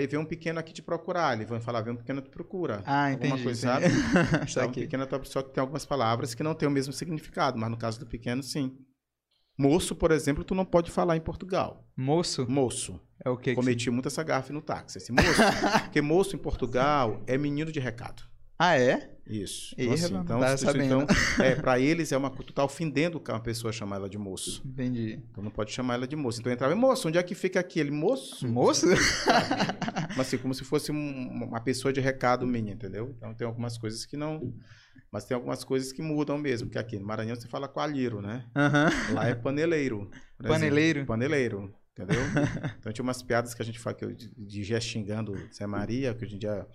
veio um pequeno aqui te procurar, ele vai falar, veio um pequeno te procura. Ah, Alguma entendi. coisa, entendi. sabe? Então, [laughs] um pequeno só que tem algumas palavras que não têm o mesmo significado, mas no caso do pequeno, sim. Moço, por exemplo, tu não pode falar em Portugal. Moço? Moço. É o que? que Cometi muito essa gafe no táxi. Esse moço, [laughs] porque moço em Portugal é menino de recado. Ah, é? Isso. Então, assim, então, então é, pra eles é uma tu tá ofendendo uma pessoa chamar ela de moço. Entendi. Então não pode chamar ela de moço. Então eu entrava, moço, onde é que fica aqui? Ele, moço? Moço? [laughs] Mas assim, como se fosse um- uma pessoa de recado minha, entendeu? Então tem algumas coisas que não. Mas tem algumas coisas que mudam mesmo, porque aqui no Maranhão você fala coalheiro, né? Aham. Lá é paneleiro. por exemplo. Paneleiro? Paneleiro, entendeu? [laughs] então tinha umas piadas que a gente fala que eu, de, de já xingando Zé Maria, que hoje em dia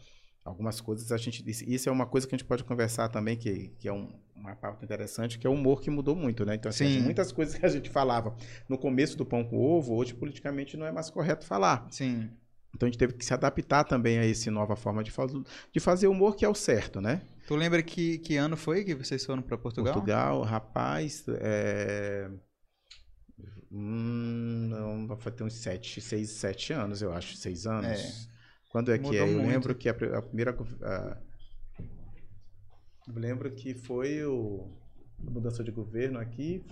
algumas coisas a gente disse. Isso é uma coisa que a gente pode conversar também, que, que é um, uma pauta interessante, que é o humor que mudou muito, né? Então, assim, Sim. muitas coisas que a gente falava no começo do pão com ovo, hoje politicamente não é mais correto falar. Sim. Então a gente teve que se adaptar também a essa nova forma de, faz, de fazer humor que é o certo, né? Tu lembra que, que ano foi que vocês foram pra Portugal? Portugal, rapaz, é... Hum, não, vai ter uns sete, seis, sete anos, eu acho, seis anos. É. Quando é que Mudou é? Eu muito. lembro que a, a primeira... a- Eu lembro que foi o... a mudança de governo aqui.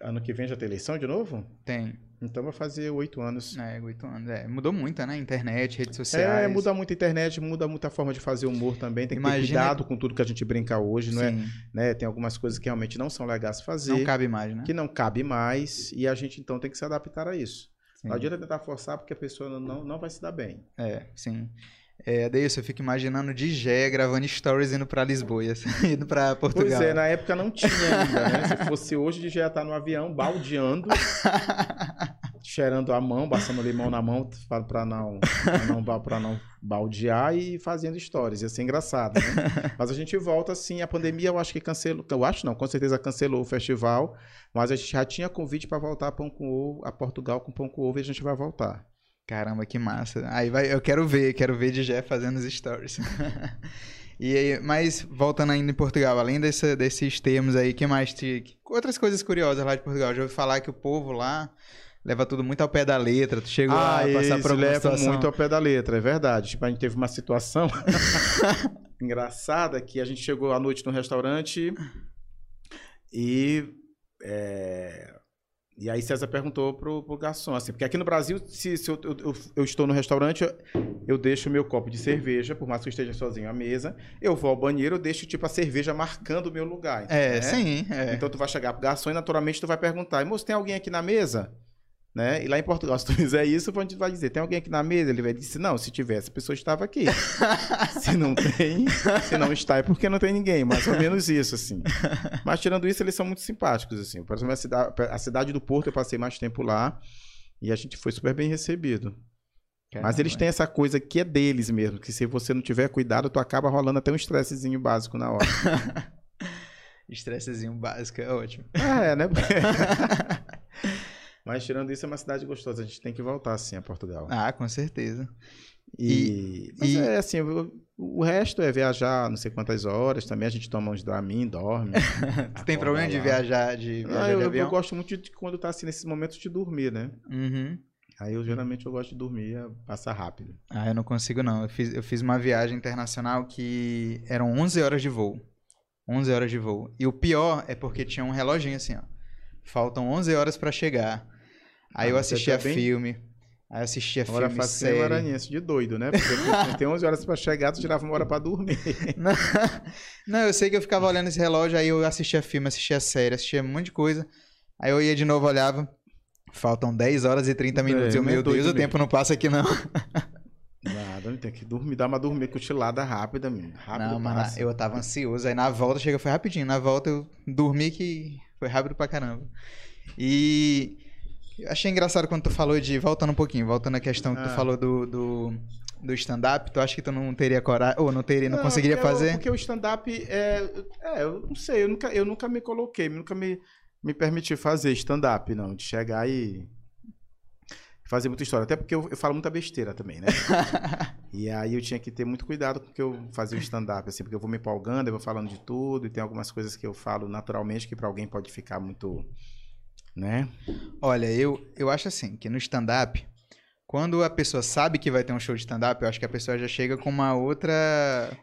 Ano que vem já tem eleição de novo? Tem. Então vai fazer oito anos. É, oito anos. É, mudou muito, né? Internet, redes sociais. É, muda muito a internet, muda muito a forma de fazer humor também. Tem que ter cuidado com tudo que a gente brinca hoje, não é? Sim. Né? Tem algumas coisas que realmente não são legais fazer, Não cabe mais, né? que não cabe mais, e a gente então tem que se adaptar a isso. Sim. Não adianta tentar forçar porque a pessoa não, não vai se dar bem. É, sim. É, Adeilson, eu fico imaginando de Gé gravando stories indo pra Lisboa, assim, [laughs] indo pra Portugal. Pois é, na época não tinha ainda, né? Se fosse hoje, já ia estar no avião, baldeando, [laughs] cheirando a mão, passando limão na mão para não, pra não, pra não baldear e fazendo stories. Ia ser engraçado, né? [laughs] Mas a gente volta assim, a pandemia eu acho que cancelou, eu acho não, com certeza cancelou o festival, mas a gente já tinha convite para voltar a Pão com Ovo, a Portugal com Pão com Ovo e a gente vai voltar. Caramba, que massa. Aí vai, eu quero ver, quero ver Gé fazendo os stories. [laughs] e aí, mas voltando ainda em Portugal, além desse- desses termos aí, que mais te. outras coisas curiosas lá de Portugal? Já ouvi falar que o povo lá leva tudo muito ao pé da letra. Tu chegou Ah, a passar por alguma situação? muito ao pé da letra, é verdade. Tipo, a gente teve uma situação [laughs] engraçada que a gente chegou à noite no restaurante e é, e aí César perguntou pro, pro garçom, assim, porque aqui no Brasil, se, se eu, eu- eu- estou no restaurante, eu, eu deixo meu copo de cerveja, por mais que eu esteja sozinho à mesa, eu vou ao banheiro, eu deixo tipo a cerveja marcando o meu lugar. É, né? sim. É. Então tu vai chegar pro garçom e naturalmente tu vai perguntar, moço, tem alguém aqui na mesa? Né? E lá em Portugal, [laughs] se tu fizer isso, a gente vai dizer, tem alguém aqui na mesa? Ele vai dizer, não, se tivesse, a pessoa estava aqui. [laughs] se não tem, se não está, é porque não tem ninguém, mais ou menos isso, assim. Mas tirando isso, eles são muito simpáticos, assim. Por exemplo, a cidade, a cidade do Porto, eu passei mais tempo lá e a gente foi super bem recebido. Mas eles têm essa coisa que é deles mesmo, que se você não tiver cuidado, tu acaba rolando até um estressezinho básico na hora. [laughs] Estressezinho básico, é ótimo. É, né? Mas tirando isso, é uma cidade gostosa. A gente tem que voltar, assim, a Portugal. Ah, com certeza. E, mas e- é assim, o, o resto é viajar não sei quantas horas. Também a gente toma uns Dramin, dorme. [laughs] Tu tem problema de lá. viajar de, viajar Ah, de eu, eu avião? gosto muito de quando tá assim, nesses momentos de dormir, né? Uhum. Aí eu geralmente eu gosto de dormir, é passar rápido. Ah, eu não consigo não. Eu fiz, eu fiz uma viagem internacional que eram 11 horas de voo. 11 horas de voo. E o pior é porque tinha um reloginho assim, ó. Faltam 11 horas pra chegar. Aí Ah, eu você assistia tá bem- filme. Aí eu assistia Hora filme, fácil é série. maranhense, de doido, né? Porque tem 11 horas pra chegar, tu tirava uma hora pra dormir. [laughs] Não, não, eu sei que eu ficava olhando esse relógio, aí eu assistia filme, assistia série, assistia um monte de coisa. Aí eu ia de novo, olhava. Faltam 10 horas e 30 minutos. É, eu, meio meu Deus, doido o tempo não passa aqui, não. Nada, tem que dormir, dar uma dormir cochilada rápida, menino. Rápido não, passa. eu tava ansioso. Aí na volta, chega, foi rapidinho. Na volta eu dormi que foi rápido pra caramba. E eu achei engraçado quando tu falou de. Voltando um pouquinho, voltando à questão que tu Ah. falou do. do... Do stand-up, tu acha que tu não teria coragem, ou não teria, não, Não, conseguiria porque eu- fazer? porque o stand-up é, é. Eu não sei, eu nunca, eu nunca me coloquei, nunca me, me permiti fazer stand-up, não. De chegar e. Fazer muita história. Até porque eu, eu falo muita besteira também, né? [laughs] e aí eu tinha que ter muito cuidado com o que eu fazia o stand-up, assim, porque eu vou me empolgando, eu vou falando de tudo, e tem algumas coisas que eu falo naturalmente que pra alguém pode ficar muito. Né? Olha, eu, eu acho assim, que no stand-up, quando a pessoa sabe que vai ter um show de stand-up, eu acho que a pessoa já chega com uma outra.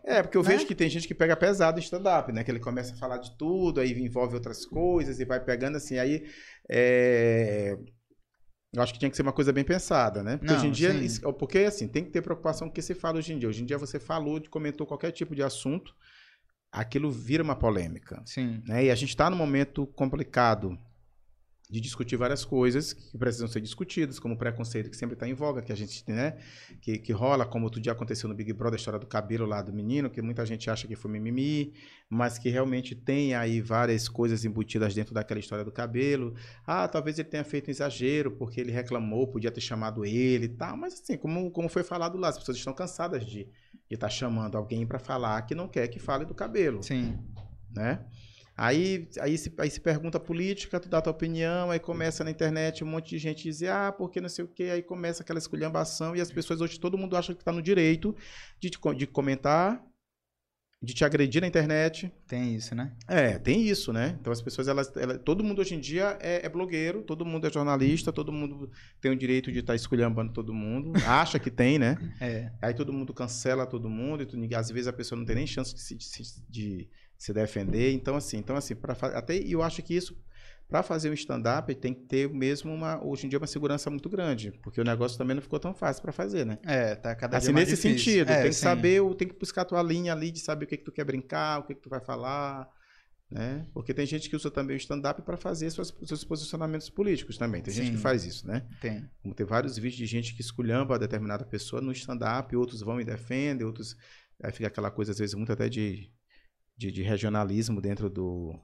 É, porque eu Né? vejo que tem gente que pega pesado em stand-up, né? Que ele começa a falar de tudo, aí envolve outras coisas e vai pegando assim. Aí. é, Eu acho que tinha que ser uma coisa bem pensada, né? Porque Não, hoje em dia. isso- Porque, assim, tem que ter preocupação com o que se fala hoje em dia. Hoje em dia você falou, comentou qualquer tipo de assunto, aquilo vira uma polêmica. Sim. né? E a gente está num momento complicado de discutir várias coisas que precisam ser discutidas, como o preconceito que sempre está em voga, que a gente, né, que, que rola, como outro dia aconteceu no Big Brother, a história do cabelo lá do menino, que muita gente acha que foi mimimi, mas que realmente tem aí várias coisas embutidas dentro daquela história do cabelo. Ah, talvez ele tenha feito um exagero, porque ele reclamou, podia ter chamado ele e tal, mas assim, como, como foi falado lá, as pessoas estão cansadas de estar chamando alguém para falar que não quer que fale do cabelo Sim. né? Aí, aí, se, aí se pergunta política, tu dá tua opinião, aí começa na internet um monte de gente dizer, ah, porque não sei o quê, aí começa aquela esculhambação e as pessoas hoje, todo mundo acha que tá no direito de, te de comentar, de te agredir na internet. Tem isso, né? É, tem isso, né? Então as pessoas, elas, elas- todo mundo hoje em dia é, é blogueiro, todo mundo é jornalista, todo mundo tem o direito de estar esculhambando todo mundo, acha que tem, né? [laughs] É. Aí todo mundo cancela todo mundo, e tu, às vezes a pessoa não tem nem chance de se, de de se defender. Então, assim, então, assim, pra, fa- até e eu acho que isso, para fazer um stand-up, tem que ter mesmo uma, hoje em dia, uma segurança muito grande, porque o negócio também não ficou tão fácil para fazer, né? É, tá cada Assim, dia mais nesse difícil. sentido, É, tem que sim. saber, tem que buscar a tua linha ali de saber o que, que tu quer brincar, o que, que tu vai falar. Né? Porque tem gente que usa também o stand-up para fazer suas- seus posicionamentos políticos também. Tem gente Sim. que faz isso, né? Tem. Como tem vários vídeos de gente que esculhamba determinada pessoa no stand-up, outros vão e defendem, outros. Aí fica aquela coisa, às vezes, muito até de, de, de regionalismo dentro do,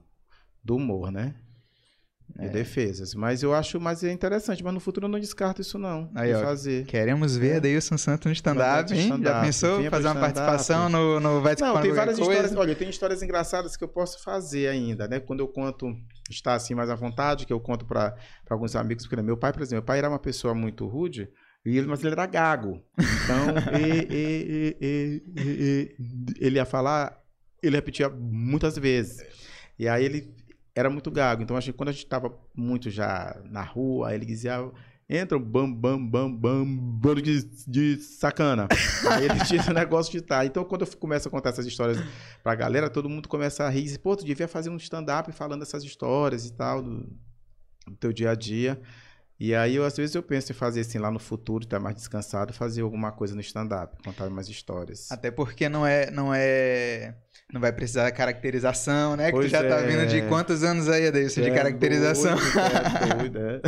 do humor, né? De É. defesas. Mas eu acho mais interessante, mas no futuro eu não descarto isso, não. Aí, ó, fazer. Queremos ver É. Adeilson Santos no stand-up, hein? Já stand-up. pensou? Vinha Fazer uma participação no, no Vai Não, tem várias coisa? histórias. Olha, tem histórias engraçadas que eu posso fazer ainda, né? Quando eu conto, está assim mais à vontade, que eu conto para alguns amigos, porque né, meu pai, por exemplo, meu pai era uma pessoa muito rude, e ele, mas ele era gago. Então, [laughs] e- e- e- ele ia falar, ele repetia muitas vezes. E aí ele era muito gago. Então, acho que quando a gente estava muito já na rua, ele dizia. Entra um bam, bam, bam, bam, bando de, de sacana. [laughs] Aí ele tinha esse negócio de estar. Então, quando eu começo a contar essas histórias pra galera, todo mundo começa a rir. e diz, Pô, tu devia fazer um stand-up falando essas histórias e tal, do, do teu dia a dia. E aí, eu, às vezes, eu penso em fazer assim, lá no futuro, estar mais descansado, fazer alguma coisa no stand-up, contar mais histórias. Até porque não é, não é, não vai precisar da caracterização, né? Que tu já tá é. vindo de quantos anos aí, Adeilson, de É caracterização? Doido, é [laughs] doido, é.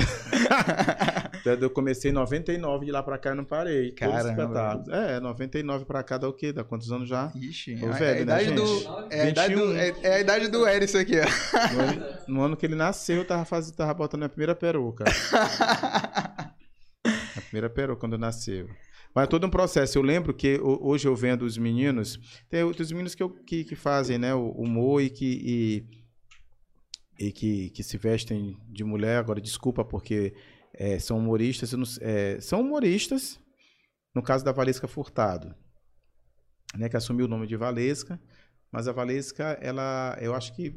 Então, Eu comecei em 99, de lá pra cá eu não parei. Caramba. É, 99 pra cá dá o quê? Dá quantos anos já? Ixi, Tô é, a velho, né, idade gente? do, é, a idade do, 21. é, é a idade do Eris aqui, ó. No ano, no ano que ele nasceu, eu tava, fazendo, tava botando a primeira peruca. [laughs] A primeira peruca quando nasceu. Mas é todo um processo. Eu lembro que ho- hoje eu vendo os meninos, tem outros meninos que, eu- que, que fazem né, o humor e que, e, e que, que se vestem de mulher. Agora, desculpa, porque é, são humoristas. não é, são humoristas, no caso da Valesca Furtado, né, que assumiu o nome de Valesca. Mas a Valesca, ela, eu acho que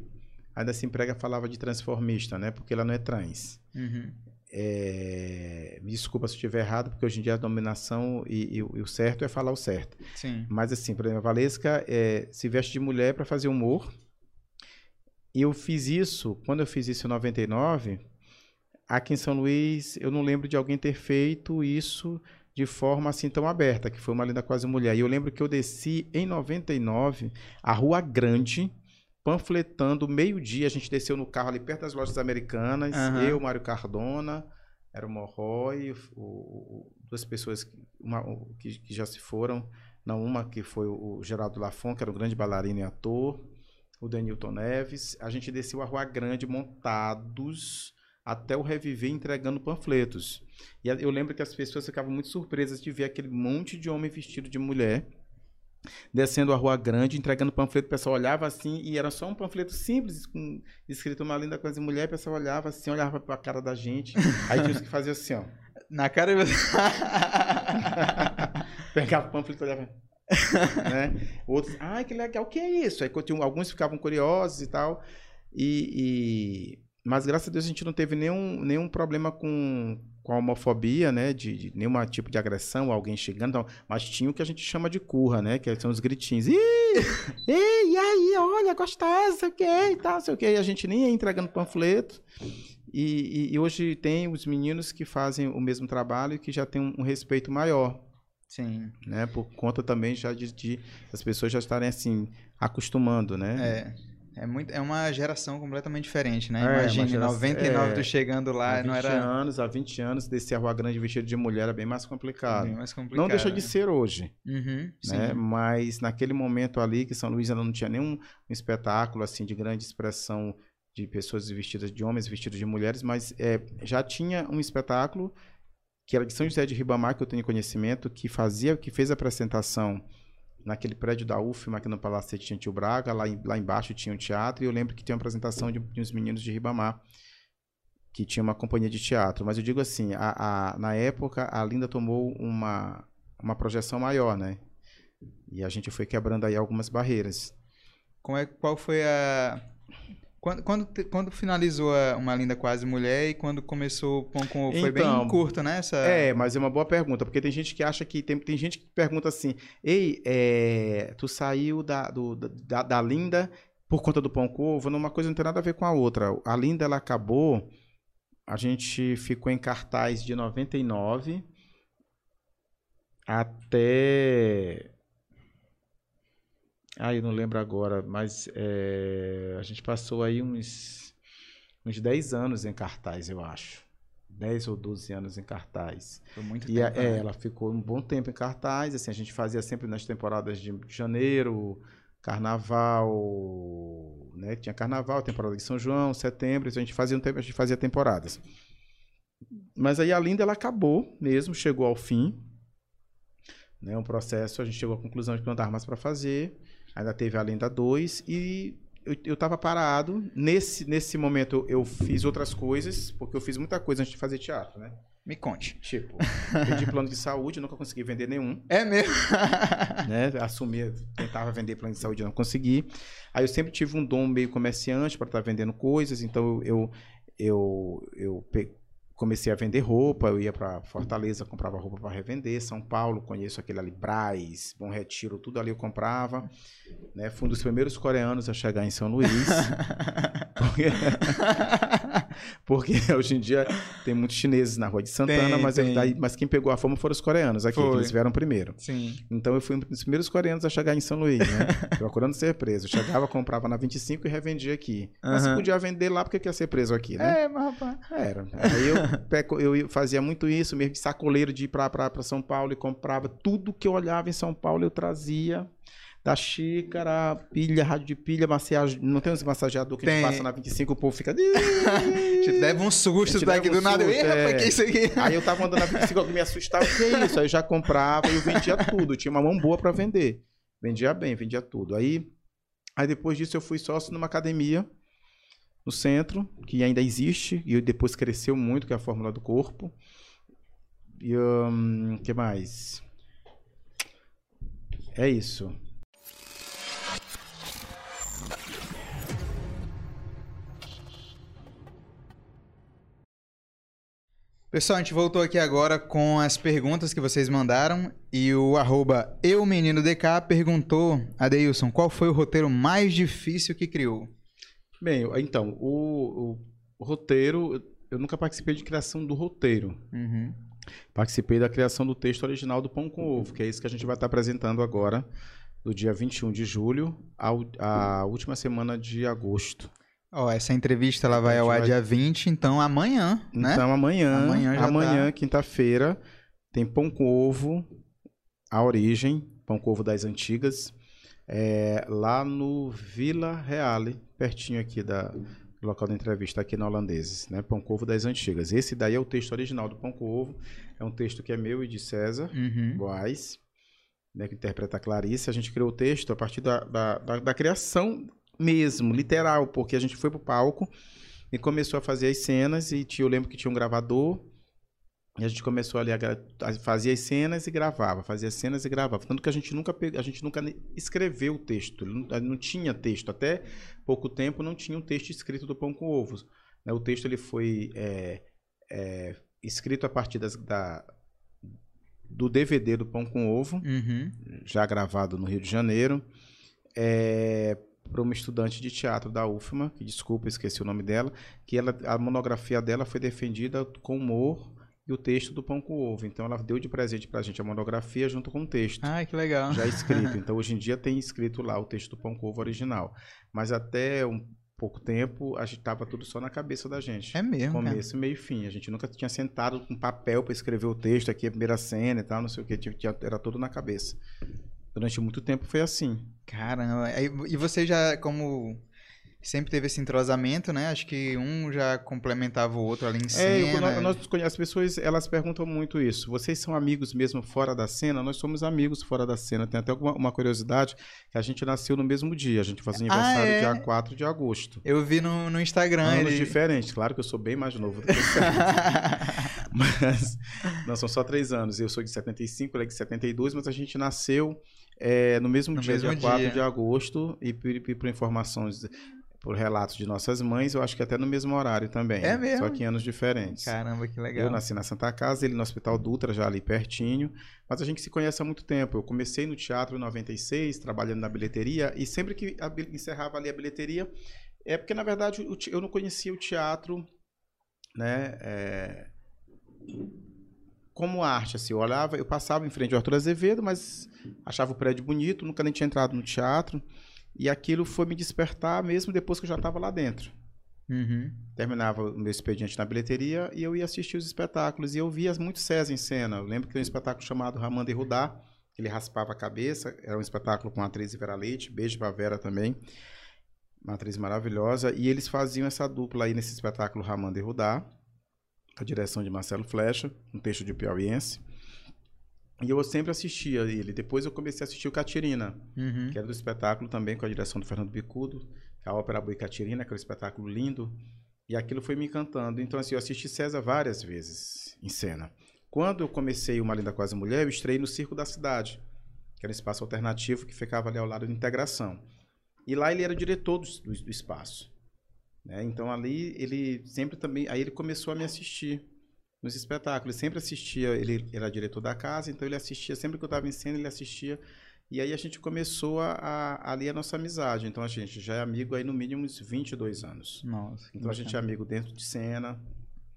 ainda se emprega a palavra de transformista, né? Porque ela não é trans. Uhum. É, me desculpa se eu estiver errado, porque hoje em dia a dominação e, e o e o certo é falar o certo. Sim. Mas assim, por exemplo, a Valesca é, se veste de mulher para fazer humor. E eu fiz isso, quando eu fiz isso em 99, aqui em São Luís, eu não lembro de alguém ter feito isso de forma assim tão aberta, que foi uma linda quase mulher. E eu lembro que eu desci em 99 a Rua Grande, panfletando meio-dia. A gente desceu no carro ali perto das lojas americanas. Aham. Eu, Mário Cardona, era o Morroy, o- o- duas pessoas que- uma, o- que, que já se foram. Não, uma que foi o Geraldo Lafon, que era um grande bailarino e ator. O Denilton Neves. A gente desceu a Rua Grande montados até o Reviver entregando panfletos. E eu lembro que as pessoas ficavam muito surpresas de ver aquele monte de homem vestido de mulher descendo a Rua Grande, entregando panfleto. O pessoal olhava assim e era só um panfleto simples, com escrito uma linda coisa de mulher. O pessoal olhava assim, olhava pra cara da gente. Aí tinha que faziam assim, ó. Na cara. [laughs] Pegava o panfleto e olhava. né? Outros, ai, que legal, o que é isso? Aí alguns ficavam curiosos e tal. E, mas graças a Deus a gente não teve nenhum, nenhum problema com, com a homofobia, né? De, de nenhum tipo de agressão, alguém chegando. Não. Mas tinha o que a gente chama de curra, né? Que são os gritinhos. Ih, ei, e aí, olha, gostosa, sei o que e tal, sei o que. E a gente nem ia entregando panfleto. E, e, e, hoje tem os meninos que fazem o mesmo trabalho e que já tem um, um respeito maior. Sim. Né? Por conta também já de, de as pessoas já estarem assim, acostumando, né? É. É, muito, é uma geração completamente diferente, né? É, Imagine, geração, 99 é, tu chegando lá, não era... anos, há 20 anos, descer a Rua Grande vestido de mulher era bem mais complicado. Bem mais complicado. Não deixa de ser hoje, uhum, né? Mas naquele momento ali, que São Luís ainda não tinha nenhum um espetáculo, assim, de grande expressão de pessoas vestidas de homens, vestidos de mulheres, mas é, já tinha um espetáculo que era de São José de Ribamar, que eu tenho conhecimento, que fazia, que fez a apresentação naquele prédio da UFMA, aqui no Palacete tinha Tio Braga, lá, em, lá embaixo tinha um teatro, e eu lembro que tinha uma apresentação de, de uns meninos de Ribamar, que tinha uma companhia de teatro. Mas eu digo assim, a, a, na época, a Linda tomou uma, uma projeção maior, né? E a gente foi quebrando aí algumas barreiras. Como é, qual foi a, quando, quando, quando finalizou Uma Linda Quase Mulher e quando começou o Pão com Ovo? Foi então, bem curto, né? Essa... É, mas é uma boa pergunta, porque tem gente que acha que. Tem, tem gente que pergunta assim: Ei, é, tu saiu da, do, da, da Linda por conta do Pão com Ovo? Uma coisa não tem nada a ver com a outra. A Linda, ela acabou. A gente ficou em cartaz de 99 até ah, eu não lembro agora, mas é, a gente passou aí uns, uns 10 anos em cartaz, eu acho. 10 ou 12 anos em cartaz. Foi muito e tempo. A, é, né? ela ficou um bom tempo em cartaz. Assim, a gente fazia sempre nas temporadas de janeiro, carnaval, né? Tinha carnaval, temporada de São João, setembro, então a gente fazia um tempo, a gente fazia temporadas. Mas aí a Linda ela acabou mesmo, chegou ao fim. Né, um processo, a gente chegou à conclusão de que não dava mais para fazer. Ainda teve a Lenda 2 e eu, eu tava parado. Nesse, nesse momento eu fiz outras coisas, porque eu fiz muita coisa antes de fazer teatro, né? Me conte. Tipo, perdi plano de saúde, nunca consegui vender nenhum. É mesmo? [laughs] né? Assumi, tentava vender plano de saúde, não consegui. Aí eu sempre tive um dom meio comerciante para estar tá vendendo coisas, então eu, eu, eu, eu comecei a vender roupa, eu ia para Fortaleza, comprava roupa para revender, São Paulo, conheço aquele ali, Braz, Bom Retiro, tudo ali eu comprava, né? Fui um dos primeiros coreanos a chegar em São Luís. [laughs] porque... porque [laughs] hoje em dia tem muitos chineses na rua de Santana, tem, mas, tem. Daí, mas quem pegou a fama foram os coreanos aqui, eles vieram primeiro. Sim. Então eu fui um dos primeiros coreanos a chegar em São Luís, né? [laughs] Procurando ser preso. Eu chegava, comprava na 25 e revendia aqui. Uhum. Mas podia vender lá porque quer ser preso aqui, né? É, mas rapaz. Era. Aí eu, [laughs] eu fazia muito isso, mesmo de sacoleiro de ir para São Paulo e comprava tudo que eu olhava em São Paulo, eu trazia da xícara, pilha, rádio de pilha, massagem. Não tem uns massageador que tem. a gente passa na 25, o povo fica. [laughs] te leva um susto daqui um do nada. Susto, é. que isso aqui? Aí eu tava andando na 25, alguém me assustava. O que é isso? Aí eu já comprava e eu vendia tudo. Tinha uma mão boa para vender. Vendia bem, vendia tudo. Aí, aí depois disso eu fui sócio numa academia no centro, que ainda existe, e depois cresceu muito, que é a Fórmula do Corpo. E o um, que mais? É isso. Pessoal, a gente voltou aqui agora com as perguntas que vocês mandaram e o arroba eumeninodk perguntou, Adeilson, qual foi o roteiro mais difícil que criou? Bem, então, o, o, o roteiro, eu nunca participei de criação do roteiro. Uhum. Participei da criação do texto original do Pão com Ovo, que é isso que a gente vai estar apresentando agora, do dia 21 de julho à última semana de agosto. Ó, oh, essa entrevista ela vai ao ar vai... dia 20, então amanhã, né? Então amanhã, amanhã, amanhã tá... quinta-feira, tem pão com ovo, a origem, pão com ovo das antigas, é, lá no Vila Reale, pertinho aqui da do local da entrevista, aqui no Holandeses, né? Pão com ovo das antigas. Esse daí é o texto original do pão com ovo, é um texto que é meu e de César uhum. Boaz, né, que interpreta a Clarice. A gente criou o texto a partir da, da, da, da criação mesmo, literal, porque a gente foi pro palco e começou a fazer as cenas e eu lembro que tinha um gravador e a gente começou ali a, a fazer as cenas e gravava, fazia as cenas e gravava. Tanto que a gente nunca a gente nunca escreveu o texto, não, não tinha texto. Até pouco tempo não tinha um texto escrito do Pão com Ovos. Né? O texto ele foi é, é, escrito a partir das, da, do DVD do Pão com Ovo, Uhum. já gravado no Rio de Janeiro, é, para uma estudante de teatro da UFMA, que desculpa, esqueci o nome dela, que ela, a monografia dela foi defendida com humor e o texto do Pão com Ovo. Então ela deu de presente para a gente a monografia junto com o texto. Ah, que legal. Já escrito. [laughs] Então, hoje em dia tem escrito lá o texto do Pão com Ovo original. Mas até um pouco tempo, a gente tava tudo só na cabeça da gente. É mesmo. Começo, meio e fim. A gente nunca tinha sentado com papel para escrever o texto, aqui a primeira cena e tal, não sei o que. Era tudo na cabeça. Durante muito tempo foi assim. Caramba. E você já, como sempre teve esse entrosamento, né? Acho que um já complementava o outro ali em É, cena. eu- nós, nós as pessoas elas perguntam muito isso. Vocês são amigos mesmo fora da cena? Nós somos amigos fora da cena. Tem até uma, uma curiosidade que a gente nasceu no mesmo dia. A gente faz Ah, aniversário é? dia 4 de agosto. Eu vi no, no Instagram. Anos ele... diferentes. Claro que eu sou bem mais novo do que você. [laughs] mas não são só três anos. Eu sou de 75, ele é de 72, mas a gente nasceu é, no mesmo No dia, mesmo dia 4 dia. de agosto. E por, por informações, por relatos de nossas mães, eu acho que até no mesmo horário também. É mesmo? Só que em anos diferentes. Caramba, que legal. Eu nasci na Santa Casa, ele no Hospital Dutra, já ali pertinho. Mas a gente se conhece há muito tempo. Eu comecei no teatro em 96, trabalhando na bilheteria, e sempre que encerrava ali a bilheteria, é porque, na verdade, eu não conhecia o teatro, né? é, como arte, assim, eu olhava, eu passava em frente ao Arthur Azevedo, mas achava o prédio bonito, nunca nem tinha entrado no teatro, e aquilo foi me despertar mesmo depois que eu já estava lá dentro Uhum. terminava o meu expediente na bilheteria e eu ia assistir os espetáculos. E eu via muito César em cena. Eu lembro que tem um espetáculo chamado Ramanda e Rudá, ele raspava a cabeça. Era um espetáculo com a atriz Vera Leite, beijo pra Vera também. Uma atriz maravilhosa. E eles faziam essa dupla aí nesse espetáculo Ramanda e Rudá, a direção de Marcelo Flecha, um texto de piauiense. E eu sempre assistia ele. Depois eu comecei a assistir o Catirina, Uhum. que era do espetáculo também com a direção do Fernando Bicudo, a ópera Boi Catirina, aquele espetáculo lindo, e aquilo foi me encantando. Então, assim, eu assisti César várias vezes em cena. Quando eu comecei Uma Linda Quase Mulher, eu estrei no Circo da Cidade, que era um espaço alternativo que ficava ali ao lado da Integração. E lá ele era o diretor do, do- do espaço. Né? Então, ali ele sempre também... Aí ele começou a me assistir nos espetáculos. Ele sempre assistia, ele era diretor da casa, então ele assistia, sempre que eu estava em cena, ele assistia e aí a gente começou a, a, ali a nossa amizade. Então a gente já é amigo aí no mínimo uns 22 anos. Nossa. Então a gente é amigo dentro de cena,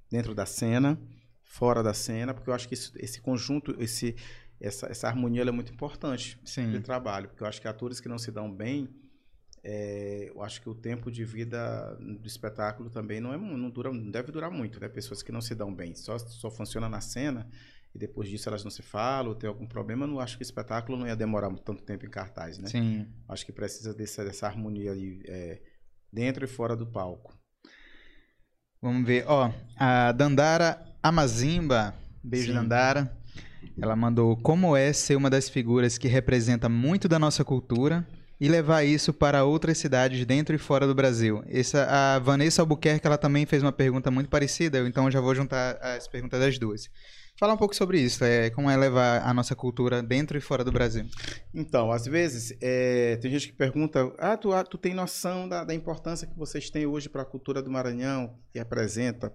dentro da cena, fora da cena, porque eu acho que isso- esse conjunto, esse, essa, essa harmonia é muito importante de Sim. trabalho, porque eu acho que atores que não se dão bem, é, eu acho que o tempo de vida do espetáculo também não é não dura não deve durar muito, né? Pessoas que não se dão bem, só só funciona na cena e depois disso elas não se falam, ou tem algum problema, eu não acho que o espetáculo não ia demorar tanto tempo em cartaz, né? Sim. Acho que precisa dessa, dessa harmonia aí, é, dentro e fora do palco. Vamos ver. Ó, a Dandara Amazimba, beijo Sim. Dandara. Ela mandou como é ser uma das figuras que representa muito da nossa cultura e levar isso para outras cidades dentro e fora do Brasil. Essa, a Vanessa Albuquerque, ela também fez uma pergunta muito parecida, então eu já vou juntar as perguntas das duas. Fala um pouco sobre isso, é, como é levar a nossa cultura dentro e fora do Brasil. Então, às vezes, é, tem gente que pergunta: ah, tu, ah, tu tem noção da, da importância que vocês têm hoje para a cultura do Maranhão, que representa?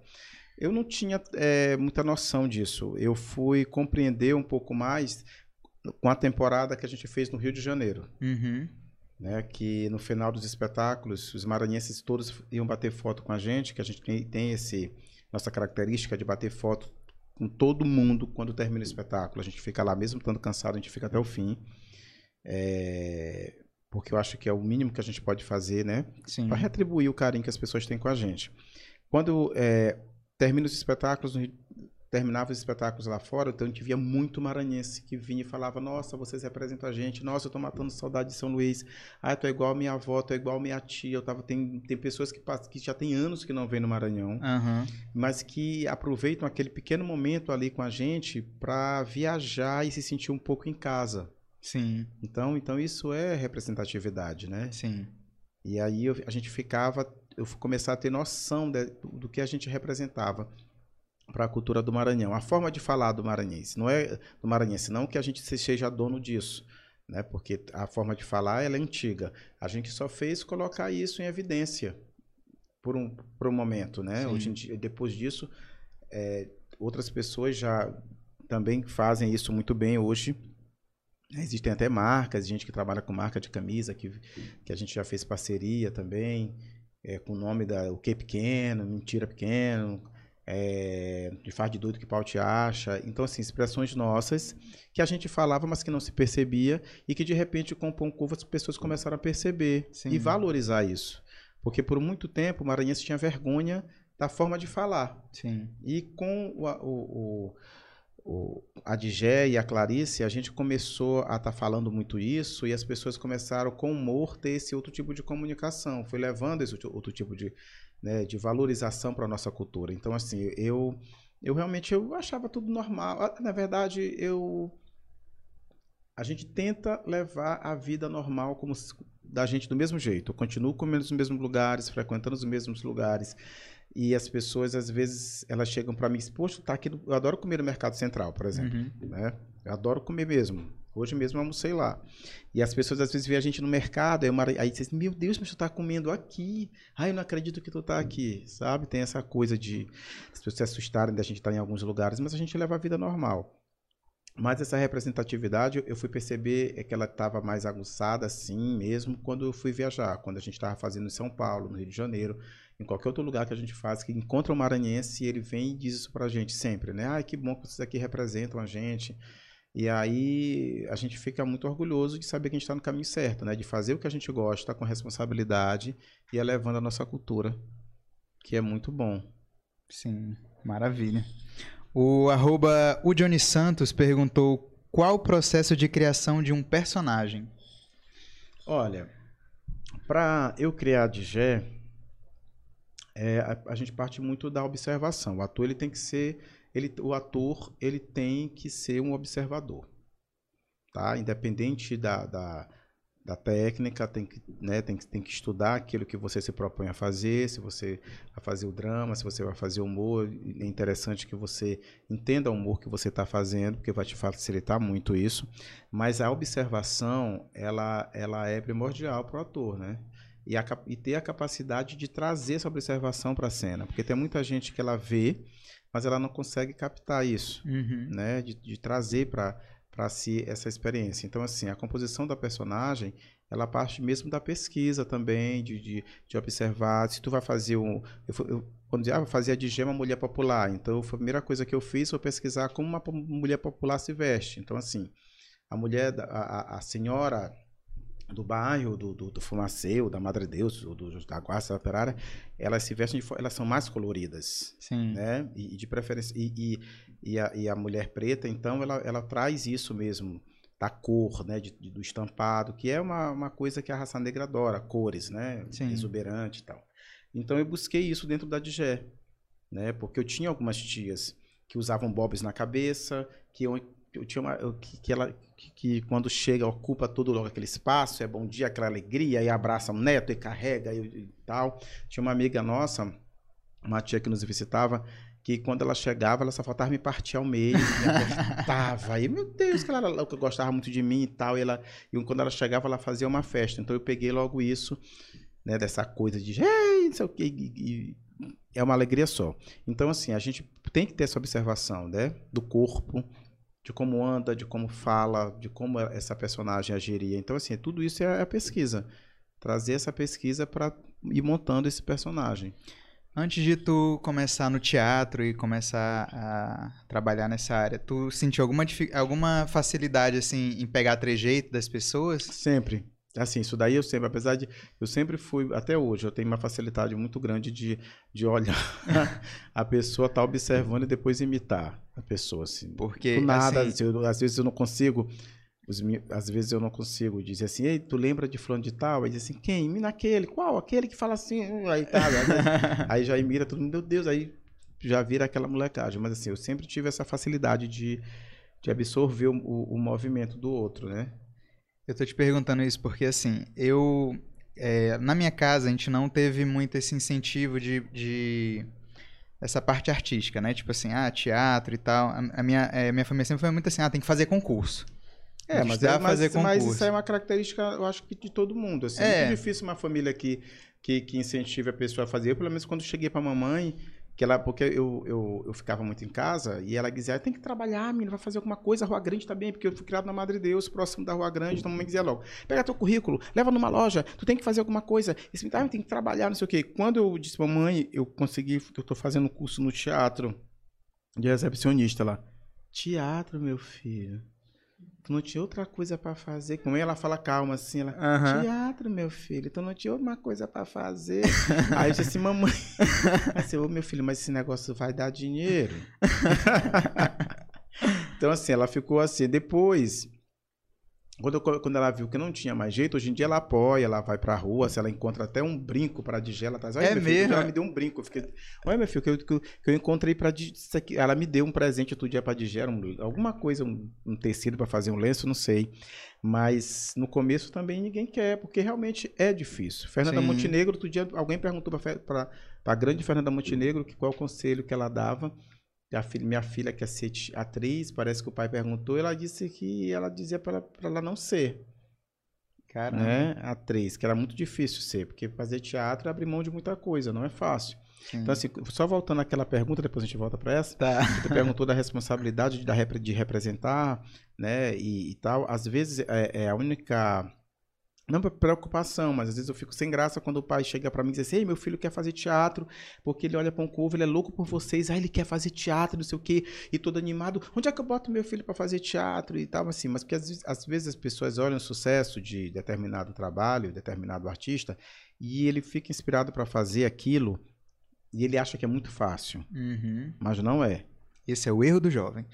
Eu não tinha é, muita noção disso. Eu fui compreender um pouco mais com a temporada que a gente fez no Rio de Janeiro. Uhum. Né, que no final dos espetáculos, os maranhenses todos iam bater foto com a gente, que a gente tem, tem esse nossa característica de bater foto com todo mundo quando termina o espetáculo. A gente fica lá, mesmo estando cansado, a gente fica até o fim. É, porque eu acho que é o mínimo que a gente pode fazer, né? Para retribuir o carinho que as pessoas têm com a gente. Quando é, termina os espetáculos, terminava os espetáculos lá fora, então a gente via muito maranhense que vinha e falava: Nossa, vocês representam a gente, nossa, eu tô matando saudade de São Luís, ah, tu é igual a minha avó, é igual a minha tia. Eu tava, tem, tem pessoas que, que já tem anos que não vêm no Maranhão Aham. mas que aproveitam aquele pequeno momento ali com a gente para viajar e se sentir um pouco em casa. Sim, Então, então isso é representatividade, né? sim. E aí eu- a gente ficava, eu fui começar a ter noção de- do que a gente representava para a cultura do Maranhão. A forma de falar do maranhense, não é do maranhense, não que a gente se- seja dono disso, né? Porque a forma de falar é antiga. A gente só fez colocar isso em evidência. por um, por um momento, né? Sim. Hoje em dia, depois disso, é, outras pessoas já também fazem isso muito bem hoje. Existem até marcas, gente que trabalha com marca de camisa, que, que a gente já fez parceria também, é, com o nome da O Que Pequeno, Mentira Pequeno, é, de faz de doido que pau te acha. Então, assim, expressões nossas que a gente falava, mas que não se percebia e que de repente com o Pão Curva as pessoas começaram a perceber Sim. e valorizar isso. Porque por muito tempo o maranhense tinha vergonha da forma de falar. Sim. E com o, o, o, a Digé e a Clarice, a gente começou a estar falando muito isso e as pessoas começaram com humor ter esse outro tipo de comunicação. Foi levando esse outro tipo de, né, de valorização para a nossa cultura. Então, assim, eu, eu realmente eu achava tudo normal. Ah, Na verdade, eu a gente tenta levar a vida normal como se- da gente do mesmo jeito. Eu continuo comendo nos mesmos lugares, frequentando os mesmos lugares. E as pessoas, às vezes, elas chegam para mim e dizem, poxa, tá aqui. no-" Eu adoro comer no Mercado Central, por exemplo. Uhum. Né? Eu adoro comer mesmo. Hoje mesmo eu almocei lá. E as pessoas, às vezes, veem a gente no mercado, aí, uma, aí dizem, meu Deus, mas tu tá comendo aqui. Ai, eu não acredito que tu tá aqui, sabe? Tem essa coisa de as pessoas se assustarem da gente estar em alguns lugares, mas a gente leva a vida normal. Mas essa representatividade, eu fui perceber é que ela estava mais aguçada, assim mesmo, quando eu fui viajar. Quando a gente estava fazendo em São Paulo, no Rio de Janeiro, em qualquer outro lugar que a gente faz, que encontra um maranhense e ele vem e diz isso pra gente sempre, né? Ai, que bom que vocês aqui representam a gente. E aí a gente fica muito orgulhoso de saber que a gente está no caminho certo, né? De fazer o que a gente gosta com responsabilidade e elevando a nossa cultura, que é muito bom. Sim, maravilha. O arroba o Johnny Santos perguntou qual o processo de criação de um personagem. Olha, para eu criar de Gé, é, a, a gente parte muito da observação. O ator ele tem que ser, ele, o ator ele tem que ser um observador, tá? Independente da, da, da técnica, tem que, né, tem, que- tem que estudar aquilo que você se propõe a fazer. Se você vai fazer o drama, se você vai fazer o humor, é interessante que você entenda o humor que você está fazendo, porque vai te facilitar muito isso. Mas a observação, ela, ela é primordial para o ator, né? E, a e ter a capacidade de trazer essa observação para a cena. Porque tem muita gente que ela vê, mas ela não consegue captar isso, Uhum. né? De, de trazer para para si essa experiência. Então, assim, a composição da personagem, ela parte mesmo da pesquisa também, de, de, de observar. Se tu vai fazer um... Eu, eu, quando dizia, ah, vou fazer a de gema mulher popular. Então, a primeira coisa que eu fiz foi pesquisar como uma mulher popular se veste. Então, assim, a mulher, a, a senhora do bairro, do, do, do Fumaceu, da Madre Deus, do, do, da Guarda da Operária, elas se vestem, de, elas são mais coloridas Sim. né? E, e de preferência e, e, e, a, e a mulher preta, então, ela, ela traz isso mesmo da cor, né? De, de- do estampado, que é uma, uma coisa que a raça negra adora, cores, né? Sim. Exuberante e tal. Então eu busquei isso dentro da Digé, né? Porque eu tinha algumas tias que usavam bobs na cabeça, que eu, eu tinha uma, eu- que, que ela que, que quando chega ocupa todo logo aquele espaço, é bom dia, aquela alegria, e abraça o neto e carrega e, e tal. Tinha uma amiga nossa, uma tia que nos visitava, que quando ela chegava, ela só faltava me partir ao meio, me apertava. E, meu Deus, que ela gostava muito de mim e tal. E, ela, e quando ela chegava, ela fazia uma festa. Então eu peguei logo isso, né, dessa coisa de, ei, não sei o quê, e, e é uma alegria só. Então, assim, a gente tem que ter essa observação, né, do corpo, de como anda, de como fala, de como essa personagem agiria. Então, assim, tudo isso é a pesquisa. Trazer essa pesquisa para ir montando esse personagem. Antes de tu começar no teatro e começar a trabalhar nessa área, tu sentiu alguma, alguma facilidade, assim, em pegar trejeito das pessoas? Sempre. Assim, isso daí eu sempre, apesar de. Eu sempre fui, até hoje, eu tenho uma facilidade muito grande de, de olhar [laughs] a pessoa tá observando e depois imitar a pessoa, assim. Porque, Do nada, assim, assim, eu- às vezes eu não consigo. os às vezes eu não consigo dizer assim, ei, tu lembra de fulano de tal? Aí diz assim, quem? Mina aquele, qual? Aquele que fala assim, hum", aí tá, aí, [laughs] aí já imita todo mundo, meu Deus, aí já vira aquela molecagem. Mas assim, eu sempre tive essa facilidade de, de absorver o, o- o movimento do outro, né? Eu tô te perguntando isso porque, assim, eu. é, na minha casa, a gente não teve muito esse incentivo de. de essa parte artística, né? Tipo assim, ah, teatro e tal. A, a minha, é, minha família sempre foi muito assim, ah, tem que fazer concurso. É, mas, é, mas, mas, isso é uma característica, eu acho que de todo mundo. Assim, é muito difícil uma família que, que, que incentive a pessoa a fazer. Eu, pelo menos, quando cheguei pra mamãe, que ela, porque eu, eu, eu ficava muito em casa e ela dizia: tem que trabalhar, menina, vai fazer alguma coisa. A Rua Grande tá bem, porque eu fui criado na Madre Deus, próximo da Rua Grande. Então a mamãe dizia logo: pega teu currículo, leva numa loja, tu tem que fazer alguma coisa. Esse ah, tem que trabalhar, não sei o quê. Quando eu disse, mamãe, eu consegui, eu tô fazendo curso no teatro de recepcionista lá. Teatro, meu filho. Tu não tinha outra coisa para fazer. Como ela fala calma assim, ela, teatro, meu filho, tu não tinha outra coisa para fazer. [laughs] Aí eu disse assim, mamãe, assim, ô meu filho, mas esse negócio vai dar dinheiro. [laughs] então assim, ela ficou assim. Depois, quando, eu, quando ela viu que não tinha mais jeito, hoje em dia ela apoia, ela vai pra rua, se ela encontra até um brinco pra Digé, ela traz. É mesmo? Filho, ela me deu um brinco. Eu fiquei, olha, meu filho, que eu, que eu, que eu encontrei pra Digé. Ela me deu um presente outro dia pra Digé, um, alguma coisa, um, um tecido pra fazer um lenço, não sei. Mas no começo também ninguém quer, porque realmente é difícil. Fernanda Sim. Montenegro, outro dia alguém perguntou pra, pra, pra grande Fernanda Montenegro que qual o conselho que ela dava a filha, minha filha quer ser atriz, parece que o pai perguntou, ela disse que ela dizia para ela não ser. Cara, né? Atriz, que era muito difícil ser, porque fazer teatro é abrir mão de muita coisa, não é fácil. Sim. Então, assim, só voltando àquela pergunta, depois a gente volta para essa. Tá. Você perguntou da responsabilidade de, de representar, né, e, e tal. Às vezes, é, é a única não preocupação, mas às vezes eu fico sem graça quando o pai chega para mim e diz assim: Ei, meu filho quer fazer teatro, porque ele olha para um couve, ele é louco por vocês, ah, ele quer fazer teatro, não sei o quê, e todo animado. Onde é que eu boto meu filho para fazer teatro e tal, assim? Mas porque às vezes, às vezes as pessoas olham o sucesso de determinado trabalho, determinado artista, e ele fica inspirado para fazer aquilo e ele acha que é muito fácil, uhum. mas não é. Esse é o erro do jovem.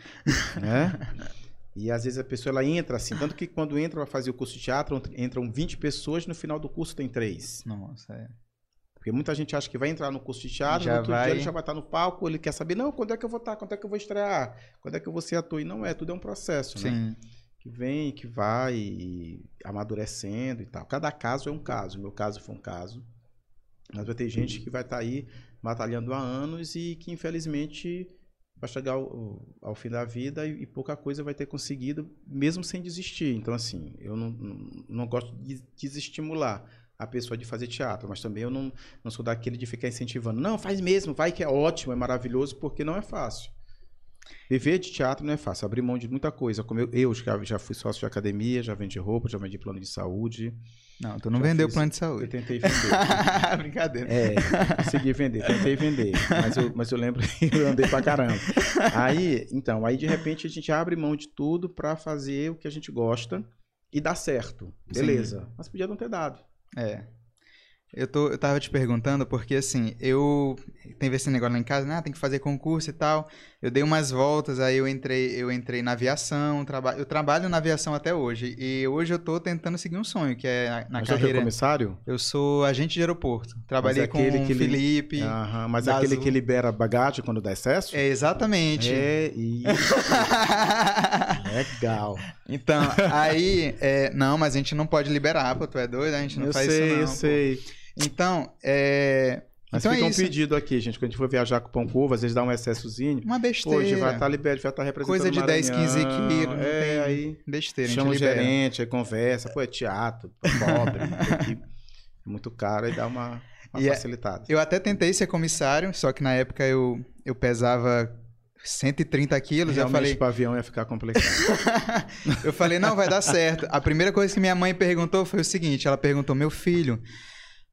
É? [laughs] E às vezes a pessoa ela entra assim, tanto que quando entra para fazer o curso de teatro, entram 20 pessoas, no final do curso tem três. Nossa, é. Porque muita gente acha que vai entrar no curso de teatro, já no outro vai... dia ele já vai estar no palco, ele quer saber, não, quando é que eu vou estar, quando é que eu vou estrear, quando é que eu vou ser ator. E não é, tudo é um processo, né? Sim. né? Que vem, que vai amadurecendo e tal. Cada caso é um caso. Meu caso foi um caso. Mas vai ter gente que vai estar aí batalhando há anos e que infelizmente vai chegar ao, ao, fim da vida e, e, pouca coisa vai ter conseguido, mesmo sem desistir. Então, assim, eu não, não, não gosto de desestimular a pessoa de fazer teatro, mas também eu não, não sou daquele de ficar incentivando. Não, faz mesmo, vai que é ótimo, é maravilhoso, porque não é fácil. Viver de teatro não é fácil, abrir mão de muita coisa. Como eu, eu já, já fui sócio de academia, já vendi roupa, já vendi plano de saúde. Não, tu não vendeu fiz, plano de saúde. Eu tentei vender. [laughs] Brincadeira. É, consegui vender, tentei vender. Mas eu, mas eu lembro que eu andei pra caramba. Aí, então, aí de repente a gente abre mão de tudo para fazer o que a gente gosta e dá certo. Beleza. Sim. Mas podia não ter dado. É. Eu, tô, eu tava te perguntando porque, assim, eu... Tem esse negócio lá em casa, né? Ah, tem que fazer concurso e tal. Eu dei umas voltas, aí eu entrei, eu entrei na aviação. Traba... Eu trabalho na aviação até hoje. E hoje eu tô tentando seguir um sonho, que é na, na mas carreira... Você é comissário? Eu sou agente de aeroporto. Trabalhei é com o Felipe. Li... Aham, mas é aquele Azul. que libera bagagem quando dá excesso? É, exatamente. É isso. [laughs] Legal. Então, aí... É... Não, mas a gente não pode liberar, pô. Tu é doido? A gente não eu faz sei, isso não. Eu sei, eu sei. Então, é. Mas então fica é um pedido aqui, gente. Quando a gente for viajar com o pão curvo, às vezes dá um excessozinho. Uma besteira. Hoje vai estar liberado, vai estar tá representando Coisa de 10, 15 quilos. É, aí. Besteira, Chama o gerente, aí conversa. Pô, é teatro, pobre, é muito caro, aí dá uma, uma é, facilitada. É, eu até tentei ser comissário, só que na época eu, eu pesava 130 quilos. Realmente, eu falei. para avião ia ficar complicado. [laughs] eu falei, não, vai dar certo. A primeira coisa que minha mãe perguntou foi o seguinte: ela perguntou, meu filho.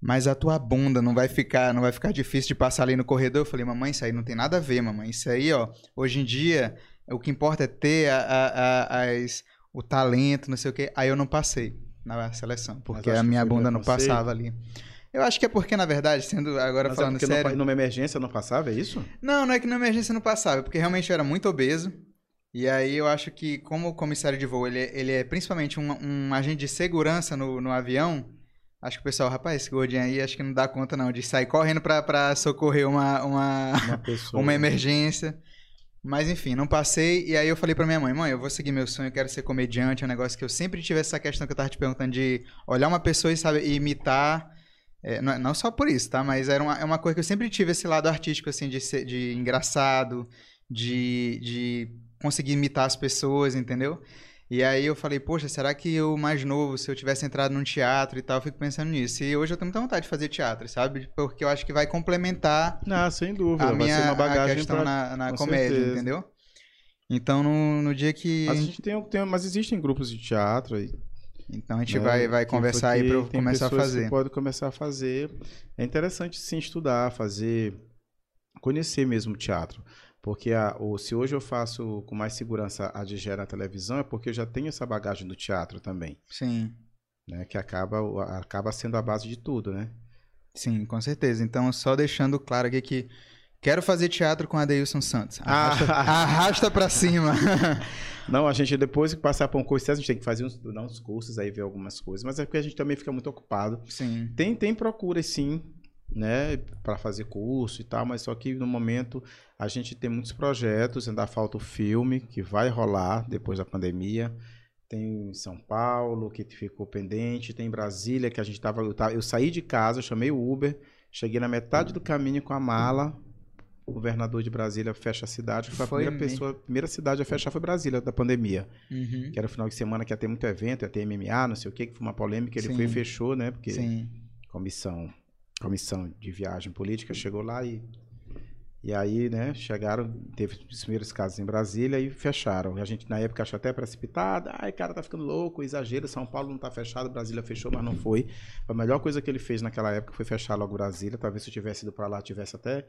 Mas a tua bunda não vai ficar, não vai ficar difícil de passar ali no corredor. Eu falei, mamãe, isso aí não tem nada a ver, mamãe. Isso aí, ó, hoje em dia, o que importa é ter a, a, a, as, o talento, não sei o quê. Aí eu não passei na seleção, porque a minha bunda não passava ali. Eu acho que é porque, na verdade, sendo agora Mas é falando é porque sério... numa emergência não passava, é isso? Não, não é que numa emergência não passava, é porque realmente eu era muito obeso. E aí eu acho que, como o comissário de voo, ele, é, ele é principalmente um, um agente de segurança no, no avião, Acho que o pessoal, rapaz, esse gordinho aí acho que não dá conta não de sair correndo pra, pra socorrer uma, uma, uma, [laughs] pessoa, uma emergência. Mas enfim, não passei. E aí eu falei pra minha mãe, mãe, eu vou seguir meu sonho, eu quero ser comediante. É um negócio que eu sempre tive essa questão que eu tava te perguntando de olhar uma pessoa e saber imitar. É, não, não, só por isso, tá? Mas era uma, é uma coisa que eu sempre tive esse lado artístico, assim, de, ser, de engraçado, de, de conseguir imitar as pessoas, entendeu? E aí eu falei, poxa, será que eu mais novo, se eu tivesse entrado num teatro e tal, eu fico pensando nisso. E hoje eu tenho muita vontade de fazer teatro, sabe? Porque eu acho que vai complementar Ah, sem dúvida. a vai minha ser uma a bagagem questão pra... na, na com comédia, certeza. entendeu? Então no, no dia que. Mas, a gente tem, tem- mas existem grupos de teatro aí, Então a gente né, vai, vai que- conversar aí pra eu porque tem começar a fazer. Pode começar a fazer. É interessante sim estudar, fazer, conhecer mesmo o teatro. Porque a, o, se hoje eu faço com mais segurança a digera na televisão, é porque eu já tenho essa bagagem do teatro também, Sim, né? Que acaba, acaba sendo a base de tudo, né? sim, com certeza. Então, só deixando claro aqui que quero fazer teatro com Adeilson Santos. Arrasta, Ah. arrasta pra cima. [laughs] Não, a gente depois que passar por um curso, a gente tem que fazer uns, dar uns cursos aí, ver algumas coisas. Mas é porque a gente também fica muito ocupado. Sim, Tem, tem procura sim, né, para fazer curso e tal, mas só que no momento a gente tem muitos projetos, ainda falta o filme que vai rolar depois da pandemia. Tem em São Paulo que ficou pendente, tem em Brasília que a gente tava, eu, tava- eu saí de casa, eu chamei o Uber, cheguei na metade do caminho com a mala. O governador de Brasília fecha a cidade, foi a Foi primeira mesmo? pessoa, a primeira cidade a fechar foi Brasília da pandemia Uhum. que era o final de semana que ia ter muito evento, ia ter MMA, não sei o que, que foi uma polêmica, ele Sim. foi e fechou, né? Porque Sim. comissão, comissão de viagem política chegou lá e e aí, né, chegaram, teve os primeiros casos em Brasília e fecharam. A gente na época achou até precipitado, ai, cara, tá ficando louco, exagero, São Paulo não tá fechado, Brasília fechou, mas não foi. A melhor coisa que ele fez naquela época foi fechar logo Brasília, talvez se eu tivesse ido para lá tivesse até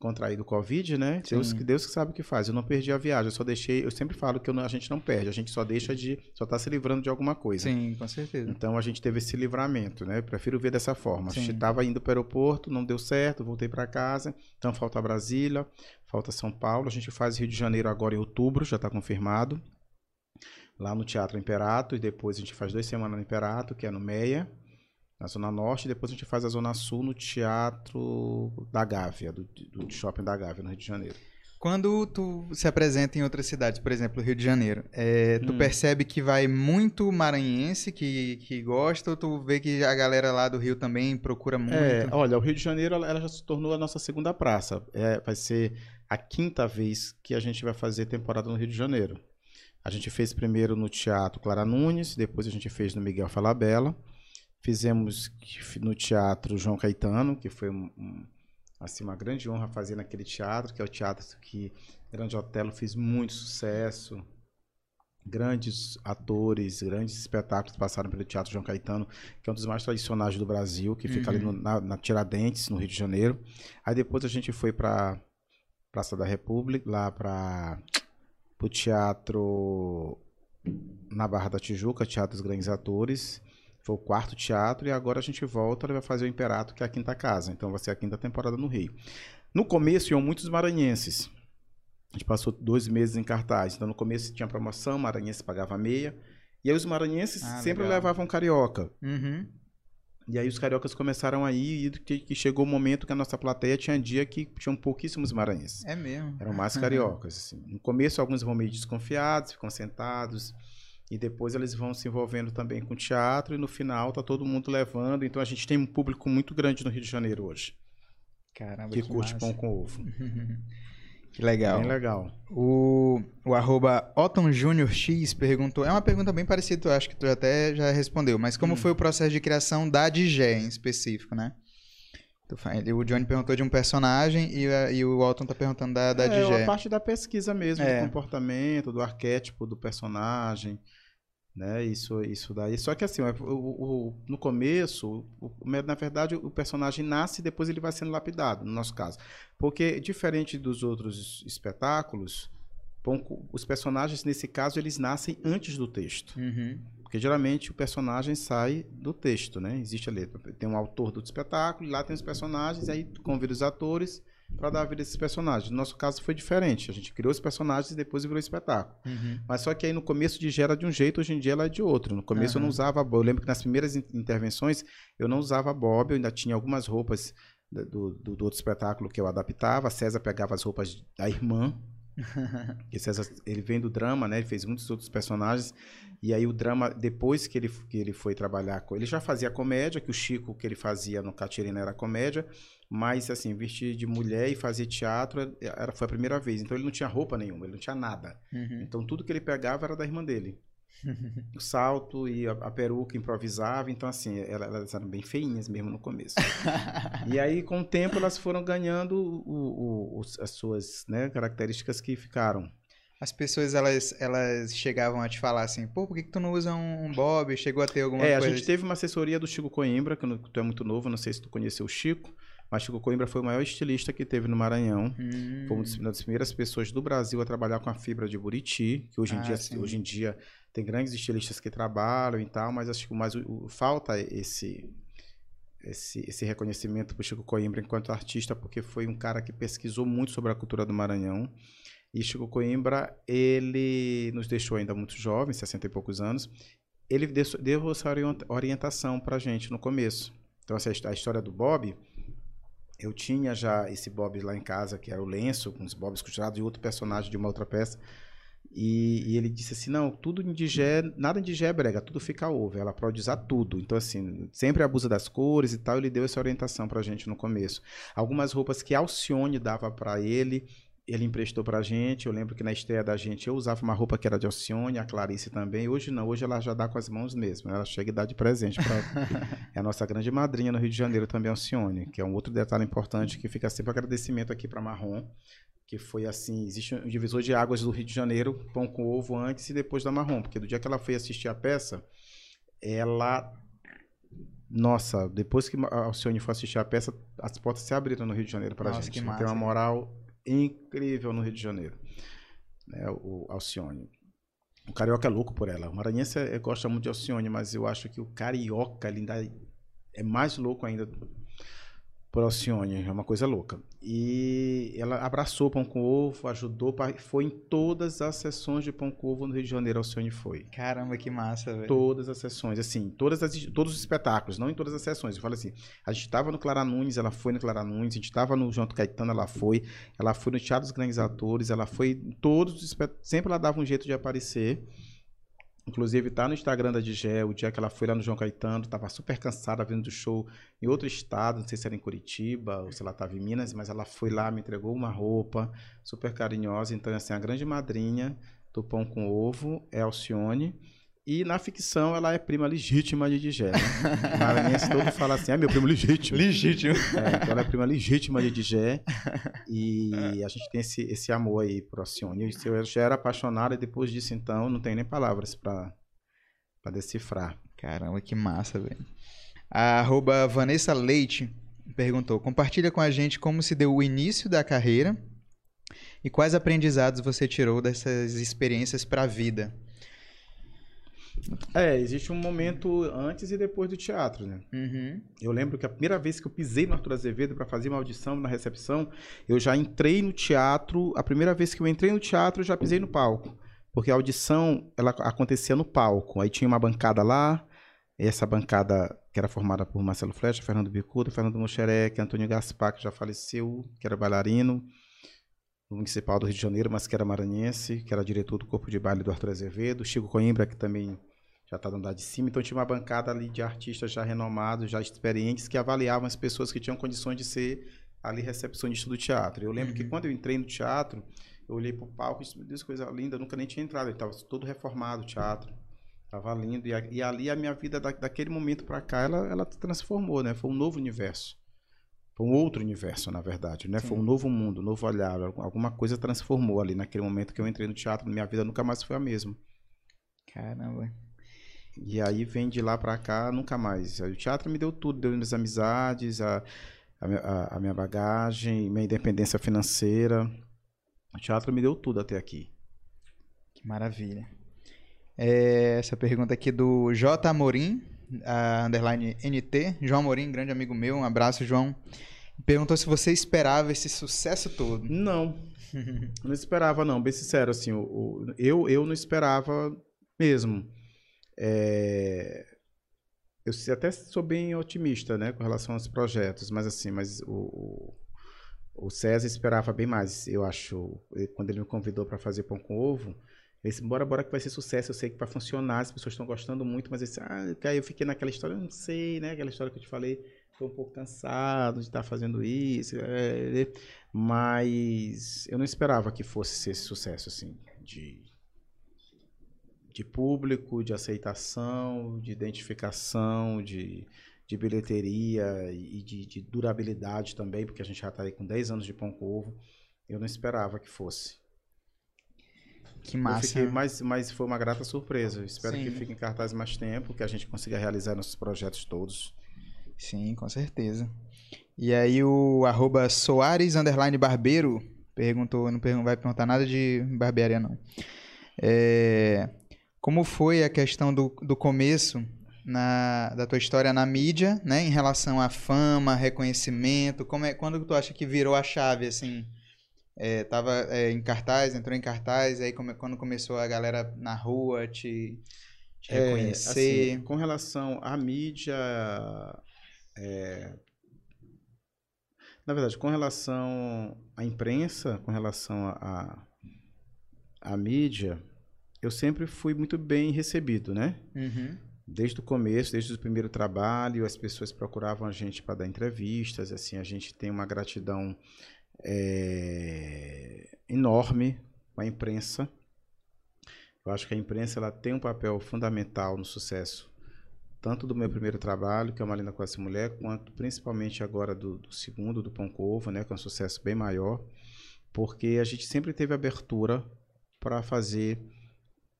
contraído o Covid, né? Deus, que- Deus que sabe o que faz. Eu não perdi a viagem, eu só deixei, eu sempre falo que não- a gente não perde, a gente só deixa de, só tá se livrando de alguma coisa. Sim, com certeza. Então a gente teve esse livramento, né? Eu prefiro ver dessa forma. A Sim. gente estava indo para o aeroporto, não deu certo, voltei para casa. Então falta Brasília, falta São Paulo. A gente faz Rio de Janeiro agora em outubro, já está confirmado. Lá no Teatro Imperato. E depois a gente faz duas semanas no Imperato, que é no Meia, na Zona Norte. E depois a gente faz a Zona Sul no Teatro da Gávea, do, do Shopping da Gávea, no Rio de Janeiro. Quando tu se apresenta em outras cidades, por exemplo, Rio de Janeiro, é, tu Hum. percebe que vai muito maranhense que, que gosta ou tu vê que a galera lá do Rio também procura muito? É, olha, o Rio de Janeiro ela ela já se tornou a nossa segunda praça. É, vai ser a quinta vez que a gente vai fazer temporada no Rio de Janeiro. A gente fez primeiro no Teatro Clara Nunes, depois a gente fez no Miguel Falabella. Fizemos no Teatro João Caetano, que foi um- assim, uma grande honra fazer naquele teatro, que é o teatro que Grande Otelo fez muito sucesso. Grandes atores, grandes espetáculos passaram pelo Teatro João Caetano, que é um dos mais tradicionais do Brasil, que fica ali no- na, na Tiradentes, no Rio de Janeiro. Aí depois a gente foi para Praça da República, lá para o Teatro na Barra da Tijuca, Teatro dos Grandes Atores. Foi o quarto teatro e agora a gente volta e vai fazer o Imperato, que é a quinta casa. Então vai ser a quinta temporada no Rio. No começo iam muitos maranhenses. A gente passou dois meses em cartaz. Então no começo tinha promoção, maranhense pagava meia. E aí os maranhenses Ah, sempre legal. levavam carioca. Uhum. E aí os cariocas começaram a ir e que, que chegou o momento que a nossa plateia tinha dia que tinham pouquíssimos maranhenses. É mesmo. Eram mais [laughs] cariocas, assim. No começo, alguns vão meio desconfiados, ficam sentados. E depois eles vão se envolvendo também com teatro. E no final, tá todo mundo levando. Então a gente tem um público muito grande no Rio de Janeiro hoje. Caramba, Que curte massa. pão com ovo. [laughs] Que legal. Bem legal. O, o arroba Otton Júnior X perguntou, é uma pergunta bem parecida, eu acho que tu até já respondeu, mas como Hum. foi o processo de criação da Digé em específico, né? O Johnny perguntou de um personagem e, a- e o Otton tá perguntando da, da é Digé. a parte da pesquisa mesmo, É. do comportamento, do arquétipo do personagem, né? Isso, isso daí. Só que assim, o, o- o- no começo, o- na verdade, o personagem nasce e depois ele vai sendo lapidado, no nosso caso. Porque, diferente dos outros espetáculos, os personagens, nesse caso, eles nascem antes do texto. Uhum. Porque geralmente o personagem sai do texto, né? Existe ali, tem um autor do espetáculo, e lá tem os personagens, aí convida os atores para dar vida a esses personagens. No nosso caso foi diferente, a gente criou os personagens e depois virou espetáculo. Uhum. Mas só que aí no começo de gera de um jeito, hoje em dia ela é de outro. No começo eu não usava bob. Eu lembro que nas primeiras in- intervenções eu não usava bob, eu ainda tinha algumas roupas do, do, do outro espetáculo que eu adaptava. César pegava as roupas da irmã. [laughs] Porque César, ele vem do drama, né? Ele fez muitos outros personagens. E aí o drama, depois que ele, que ele foi trabalhar com... Ele já fazia comédia, que o Chico, que ele fazia no Catirina era comédia. Mas, assim, vestir de mulher e fazer teatro era, foi a primeira vez. Então ele não tinha roupa nenhuma, ele não tinha nada. Uhum. Então tudo que ele pegava era da irmã dele. [laughs] o salto e a, a, peruca improvisava. Então, assim, elas, elas, eram bem feinhas mesmo no começo. [laughs] e aí, com o tempo, elas foram ganhando o, o, as suas né, características que ficaram. As pessoas, elas, elas chegavam a te falar assim, pô, por que, que tu não usa um, bob? Chegou a ter alguma é, coisa? É, a gente teve uma assessoria do Chico Coimbra, que tu é muito novo, não sei se tu conheceu o Chico. Mas Chico Coimbra foi o maior estilista que teve no Maranhão. Hum. Foi uma das primeiras pessoas do Brasil a trabalhar com a fibra de Buriti, que hoje em, ah, dia, hoje em dia tem grandes estilistas que trabalham e tal, mas acho que mais falta esse, esse, esse reconhecimento para o Chico Coimbra enquanto artista, porque foi um cara que pesquisou muito sobre a cultura do Maranhão. E Chico Coimbra, ele nos deixou ainda muito jovem, 60 e poucos anos. Ele deu, deu essa orientação para a gente no começo. Então, essa, a história do Bob eu tinha já esse Bob lá em casa, que era o lenço, com os Bobs costurados, e outro personagem de uma outra peça. E, e, ele disse assim: não, tudo em Digé, nada em Digé é brega, tudo fica over. Ela pode usar tudo. Então, assim, sempre abusa das cores e tal. Ele deu essa orientação pra gente no começo. Algumas roupas que Alcione dava para ele, ele emprestou pra gente. Eu lembro que na estreia da gente eu usava uma roupa que era de Alcione, a Clarice também. Hoje não, hoje ela já dá com as mãos mesmo. Ela chega e dá de presente para [laughs] É a nossa grande madrinha no Rio de Janeiro também, Alcione, que é um outro detalhe importante que fica sempre agradecimento aqui para Marrom, que foi assim, existe um divisor de águas do Rio de Janeiro, pão com ovo antes e depois da Marrom, porque do dia que ela foi assistir a peça, ela nossa, depois que a Alcione foi assistir a peça, as portas se abriram no Rio de Janeiro para a gente. Que massa, tem uma moral incrível no Rio de Janeiro. Né, o Alcione. O carioca é louco por ela. O maranhense é, gosta muito de Alcione, mas eu acho que o carioca ele ainda é mais louco ainda por Alcione, é uma coisa louca. E ela abraçou Pão com Ovo, ajudou, foi em todas as sessões de Pão com Ovo no Rio de Janeiro, Alcione foi. Caramba, que massa, velho. Todas as sessões, assim, todas as, todos os espetáculos, não em todas as sessões. Eu falo assim, a gente estava no Clara Nunes, ela foi no Clara Nunes, a gente estava no João Caetano, ela foi, ela foi no Teatro dos Grandes Atores, ela foi em todos os espetáculos, sempre ela dava um jeito de aparecer. Inclusive, tá no Instagram da Digé, o dia que ela foi lá no João Caetano, tava super cansada vindo do show em outro estado, não sei se era em Curitiba ou se ela tava em Minas, mas ela foi lá, me entregou uma roupa super carinhosa. Então, assim, a grande madrinha do Pão com Ovo é Alcione. E na ficção ela é prima legítima de Digé. Né? Maranhense todo fala assim, é meu primo legítimo. Legítimo. É, então ela é prima legítima de Digé. E a gente tem esse, esse amor aí por Alcione. Eu já era apaixonado e depois disso, então, não tenho nem palavras para decifrar. Caramba, que massa, velho. A arroba Vanessa Leite perguntou: compartilha com a gente como se deu o início da carreira e quais aprendizados você tirou dessas experiências para a vida. É, existe um momento antes e depois do teatro, né? Uhum. Eu lembro que a primeira vez que eu pisei no Arthur Azevedo para fazer uma audição na recepção, eu já entrei no teatro. A primeira vez que eu entrei no teatro, eu já pisei no palco. Porque a audição, ela acontecia no palco. Aí tinha uma bancada lá, essa bancada que era formada por Marcelo Flecha, Fernando Bicudo, Fernando Mocherec, Antônio Gaspar, que já faleceu, que era bailarino municipal do Rio de Janeiro, mas que era maranhense, que era diretor do corpo de baile do Arthur Azevedo, Chico Coimbra, que também já está no andar de cima. Então tinha uma bancada ali de artistas já renomados, já experientes, que avaliavam as pessoas que tinham condições de ser ali recepcionista do teatro. Eu lembro uhum. que quando eu entrei no teatro, eu olhei para o palco e disse, meu Deus, coisa linda, eu nunca nem tinha entrado. Ele estava todo reformado o teatro. Estava lindo. E, e, ali a minha vida, da, daquele momento para cá, ela, ela transformou, né? Foi um novo universo. Foi um outro universo, na verdade, né? Sim. Foi um novo mundo, um novo olhar. Alguma coisa transformou ali naquele momento que eu entrei no teatro. Minha vida nunca mais foi a mesma. Caramba. E aí vem de lá para cá, nunca mais. O teatro me deu tudo, deu minhas amizades, a, a, a minha bagagem, minha independência financeira. O teatro me deu tudo até aqui. Que maravilha. É, essa pergunta aqui do J. Amorim, a underline NT. João Amorim, grande amigo meu. Um abraço, João. Perguntou se você esperava esse sucesso todo. Não. não esperava, não. Bem sincero, assim, o, o, eu, eu não esperava mesmo. É... Eu até sou bem otimista, né, com relação aos projetos, mas assim, mas o, o César esperava bem mais, eu acho, quando ele me convidou para fazer pão com ovo, ele disse, bora, bora que vai ser sucesso, eu sei que vai funcionar, as pessoas estão gostando muito, mas disse, ah, eu fiquei naquela história, não sei, né, aquela história que eu te falei, estou um pouco cansado de estar fazendo isso, é, mas eu não esperava que fosse ser esse sucesso, assim, de de público, de aceitação, de identificação, de, de bilheteria e de, de durabilidade também, porque a gente já está aí com 10 anos de Pão com Ovo. Eu não esperava que fosse. Que massa. Fiquei, mas, mas foi uma grata surpresa. Eu espero Sim. que fique em cartaz mais tempo, que a gente consiga realizar nossos projetos todos. Sim, com certeza. E aí o arroba Soares Barbeiro perguntou, não vai perguntar nada de barbearia não. É, como foi a questão do, do começo na, da tua história na mídia, né, em relação à fama, reconhecimento? Como é, quando tu acha que virou a chave, assim? É, tava é, em cartaz, entrou em cartaz, aí come, quando começou a galera na rua te, te é, reconhecer. Assim, com relação à mídia, é, na verdade, com relação à imprensa, com relação à a, a, mídia, eu sempre fui muito bem recebido, né? Uhum. Desde o começo, desde o primeiro trabalho, as pessoas procuravam a gente para dar entrevistas, assim, a gente tem uma gratidão é, enorme com a imprensa. Eu acho que a imprensa ela tem um papel fundamental no sucesso, tanto do meu primeiro trabalho, que é uma linda com essa mulher, quanto principalmente agora do, do segundo, do Pão Covo, né, que é um sucesso bem maior, porque a gente sempre teve abertura para fazer.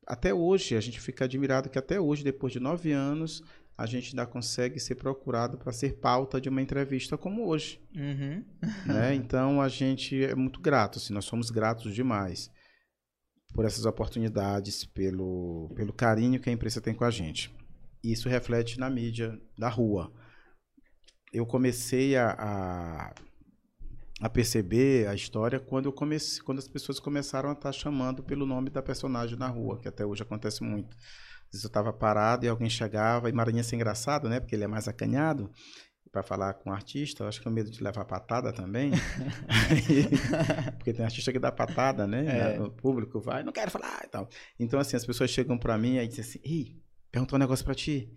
Até hoje, a gente fica admirado que até hoje, depois de nove anos, a gente ainda consegue ser procurado para ser pauta de uma entrevista como hoje. Uhum. Né? [laughs] Então a gente é muito grato, assim, nós somos gratos demais por essas oportunidades, pelo, pelo carinho que a imprensa tem com a gente. Isso reflete na mídia da rua. Eu comecei a, a, a perceber a história quando, eu comecei, quando as pessoas começaram a estar tá chamando pelo nome da personagem na rua, que até hoje acontece muito vezes eu estava parado e alguém chegava, e Maranhense é engraçado, né? Porque ele é mais acanhado para falar com o artista, eu acho que é medo de levar patada também. [laughs] porque tem artista que dá patada, né? É. O público vai, não quero falar e tal. Então, assim, as pessoas chegam para mim e dizem assim: Ei, perguntou um negócio para ti.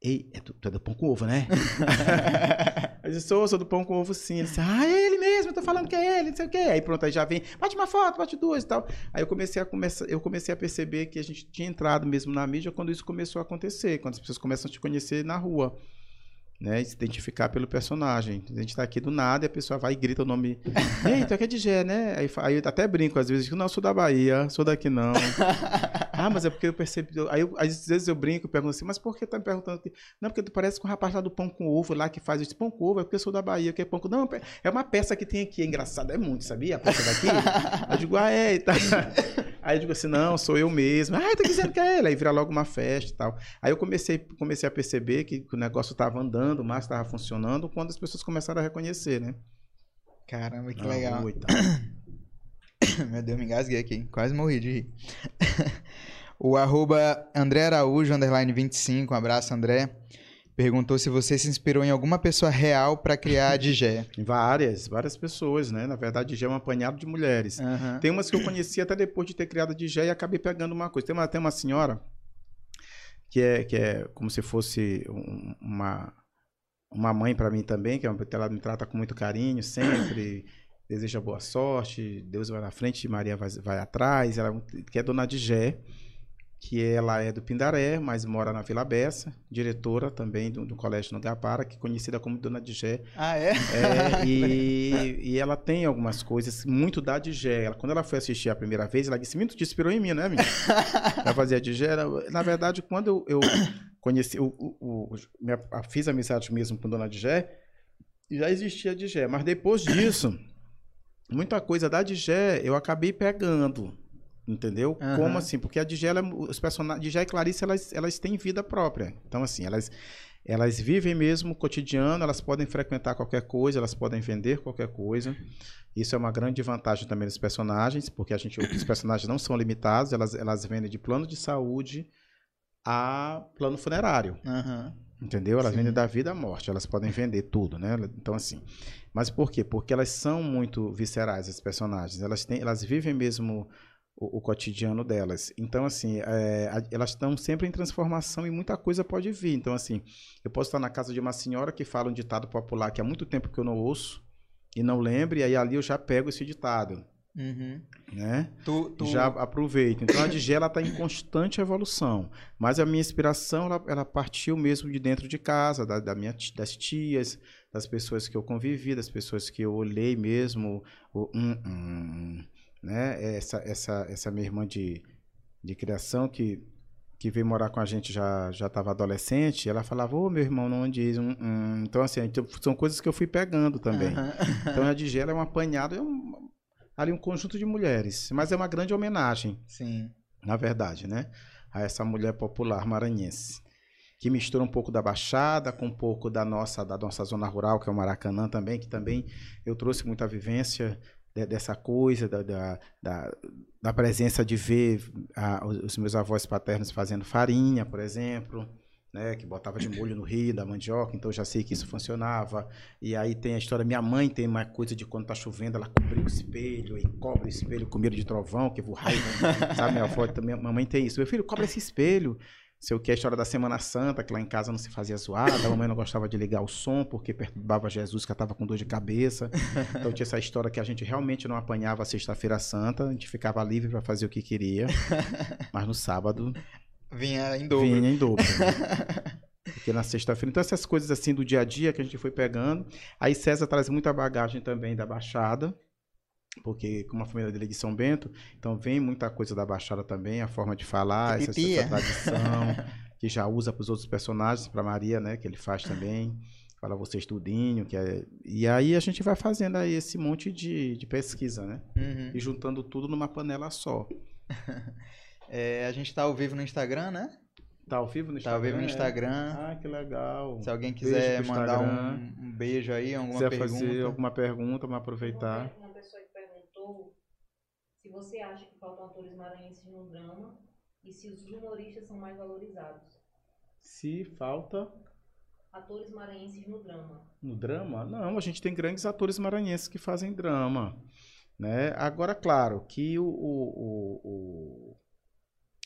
Ei, é tu, tu, é do pão com ovo, né? [laughs] eu disse, sou, sou do pão com ovo sim. Ele disse, ah, é ele mesmo, eu tô falando que é ele, não sei o quê. Aí pronto, aí já vem, bate uma foto, bate duas e tal. Aí eu comecei a, começar, eu comecei a perceber que a gente tinha entrado mesmo na mídia quando isso começou a acontecer, quando as pessoas começam a te conhecer na rua né? Se identificar pelo personagem. A gente tá aqui do nada e a pessoa vai e grita o nome. Ei, tu é que é de Gé, né? Aí, aí eu até brinco às vezes, não, sou da Bahia, sou daqui não. [laughs] ah, mas é porque eu percebi. Aí eu, às vezes eu brinco e pergunto assim, mas por que tá me perguntando? Não, porque tu parece com o rapaz lá do pão com ovo lá que faz isso. Pão com ovo é porque eu sou da Bahia, que é pão com. Não, é uma peça que tem aqui, é engraçado, é muito, sabia? A peça daqui. eu digo, ah, é, tá. [laughs] Aí eu digo assim, não, sou eu mesmo. Ah, tá dizendo que é ele. Aí vira logo uma festa e tal. Aí eu comecei, comecei a perceber que o negócio tava andando massa estava funcionando quando as pessoas começaram a reconhecer, né? Caramba, que legal. [coughs] Meu Deus, me engasguei aqui. Quase morri de rir. [laughs] o arroba André Araújo, underline 25, um abraço, André. Perguntou se você se inspirou em alguma pessoa real para criar a Digé. [laughs] várias, várias pessoas, né? Na verdade, a Digé é um apanhado de mulheres. Uhum. Tem umas que eu conheci até depois de ter criado a Digé e acabei pegando uma coisa. Tem uma, tem uma senhora que é, que é como se fosse uma, uma mãe para mim também, que é ela me trata com muito carinho sempre, deseja boa sorte, Deus vai na frente, Maria vai, vai atrás, ela que é dona de Gé, que ela é do Pindaré, mas mora na Vila Bessa, diretora também do, do Colégio Nogapara, que é conhecida como Dona de Gé. Ah, é? é [laughs] e, e ela tem algumas coisas muito da Digé. Ela, quando ela foi assistir a primeira vez, ela disse, muito te inspirou em mim, né, menina? [laughs] ela fazia Digé. Na verdade, quando eu, eu conheci, o, o, o minha, fiz amizade mesmo com Dona Digé, já existia a Digé. Mas depois disso, muita coisa da Digé eu acabei pegando Entendeu? Uhum. Como assim? Porque a Digela, os personagens, Digela e Clarice, elas, elas têm vida própria. Então, assim, elas, elas vivem mesmo o cotidiano, elas podem frequentar qualquer coisa, elas podem vender qualquer coisa. Isso é uma grande vantagem também dos personagens, porque a gente, os personagens não são limitados, elas, elas vendem de plano de saúde a plano funerário. Uhum. Entendeu? Elas Sim. vendem da vida à morte, elas podem vender tudo, né? Então, assim. Mas por quê? Porque elas são muito viscerais, as personagens. Elas, têm, elas vivem mesmo o, o cotidiano delas. Então, assim, é, elas estão sempre em transformação e muita coisa pode vir. Então, assim, eu posso estar na casa de uma senhora que fala um ditado popular que há muito tempo que eu não ouço e não lembro, e aí ali eu já pego esse ditado. Uhum. Né? Tu, tu... Já aproveito. Então a Digela está em constante evolução. Mas a minha inspiração, ela, ela partiu mesmo de dentro de casa, da, da minha, das tias, das pessoas que eu convivi, das pessoas que eu olhei mesmo. O, hum, hum, né? Essa, essa, essa minha irmã de, de criação que, que veio morar com a gente já já estava adolescente, ela falava, ô meu irmão, não diz. Hum, hum. Então, assim, então, são coisas que eu fui pegando também. Então a Digela é um apanhado, é um, ali um conjunto de mulheres, mas é uma grande homenagem. Sim. Na verdade, né? A essa mulher popular maranhense que mistura um pouco da Baixada com um pouco da nossa da nossa zona rural, que é o Maracanã também, que também eu trouxe muita vivência de, dessa coisa, da, da, da, da, presença de ver a, os meus avós paternos fazendo farinha, por exemplo, né, que botava de molho no rio da mandioca, então eu já sei que isso funcionava. E aí tem a história, minha mãe tem uma coisa de quando tá chovendo, ela cobre o espelho e cobre o espelho com medo de trovão, que vou raiva, sabe? Minha avó também, mamãe tem isso. Meu filho, cobre esse espelho sei o que, a história da Semana Santa, que lá em casa não se fazia zoada, a mamãe não gostava de ligar o som porque perturbava Jesus, que estava com dor de cabeça. Então tinha essa história que a gente realmente não apanhava Sexta-feira Santa, a gente ficava livre para fazer o que queria, mas no sábado. Vinha em dobro. Vinha em dobro. [laughs] Porque na sexta-feira. Então, essas coisas assim do dia a dia que a gente foi pegando. Aí César traz muita bagagem também da Baixada porque como a família dele é de São Bento, então vem muita coisa da Baixada também, a forma de falar, essa, essa, tradição [laughs] que já usa para os outros personagens, para Maria, né, que ele faz também, fala você estudinho, que é... e aí a gente vai fazendo aí esse monte de, de pesquisa, né, uhum. e juntando tudo numa panela só. [laughs] é, a gente está ao vivo no Instagram, né? Tá ao vivo no Instagram? Tá ao vivo no Instagram. É. Ah, que legal. Se alguém quiser mandar um, um, beijo aí, alguma quiser pergunta. fazer alguma pergunta, vamos aproveitar se você acha que faltam atores maranhenses no drama e se os humoristas são mais valorizados. Se falta atores maranhenses no drama. No drama? Não, a gente tem grandes atores maranhenses que fazem drama. Né? Agora, claro, que o, o, o,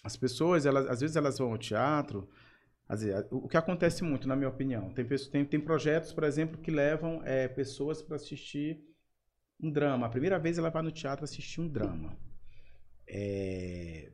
as pessoas, elas, às vezes elas vão ao teatro. O que acontece muito, na minha opinião, tem, tem, tem projetos, por exemplo, que levam é, pessoas para assistir um drama. A primeira vez ela vai no teatro assistir um drama. É...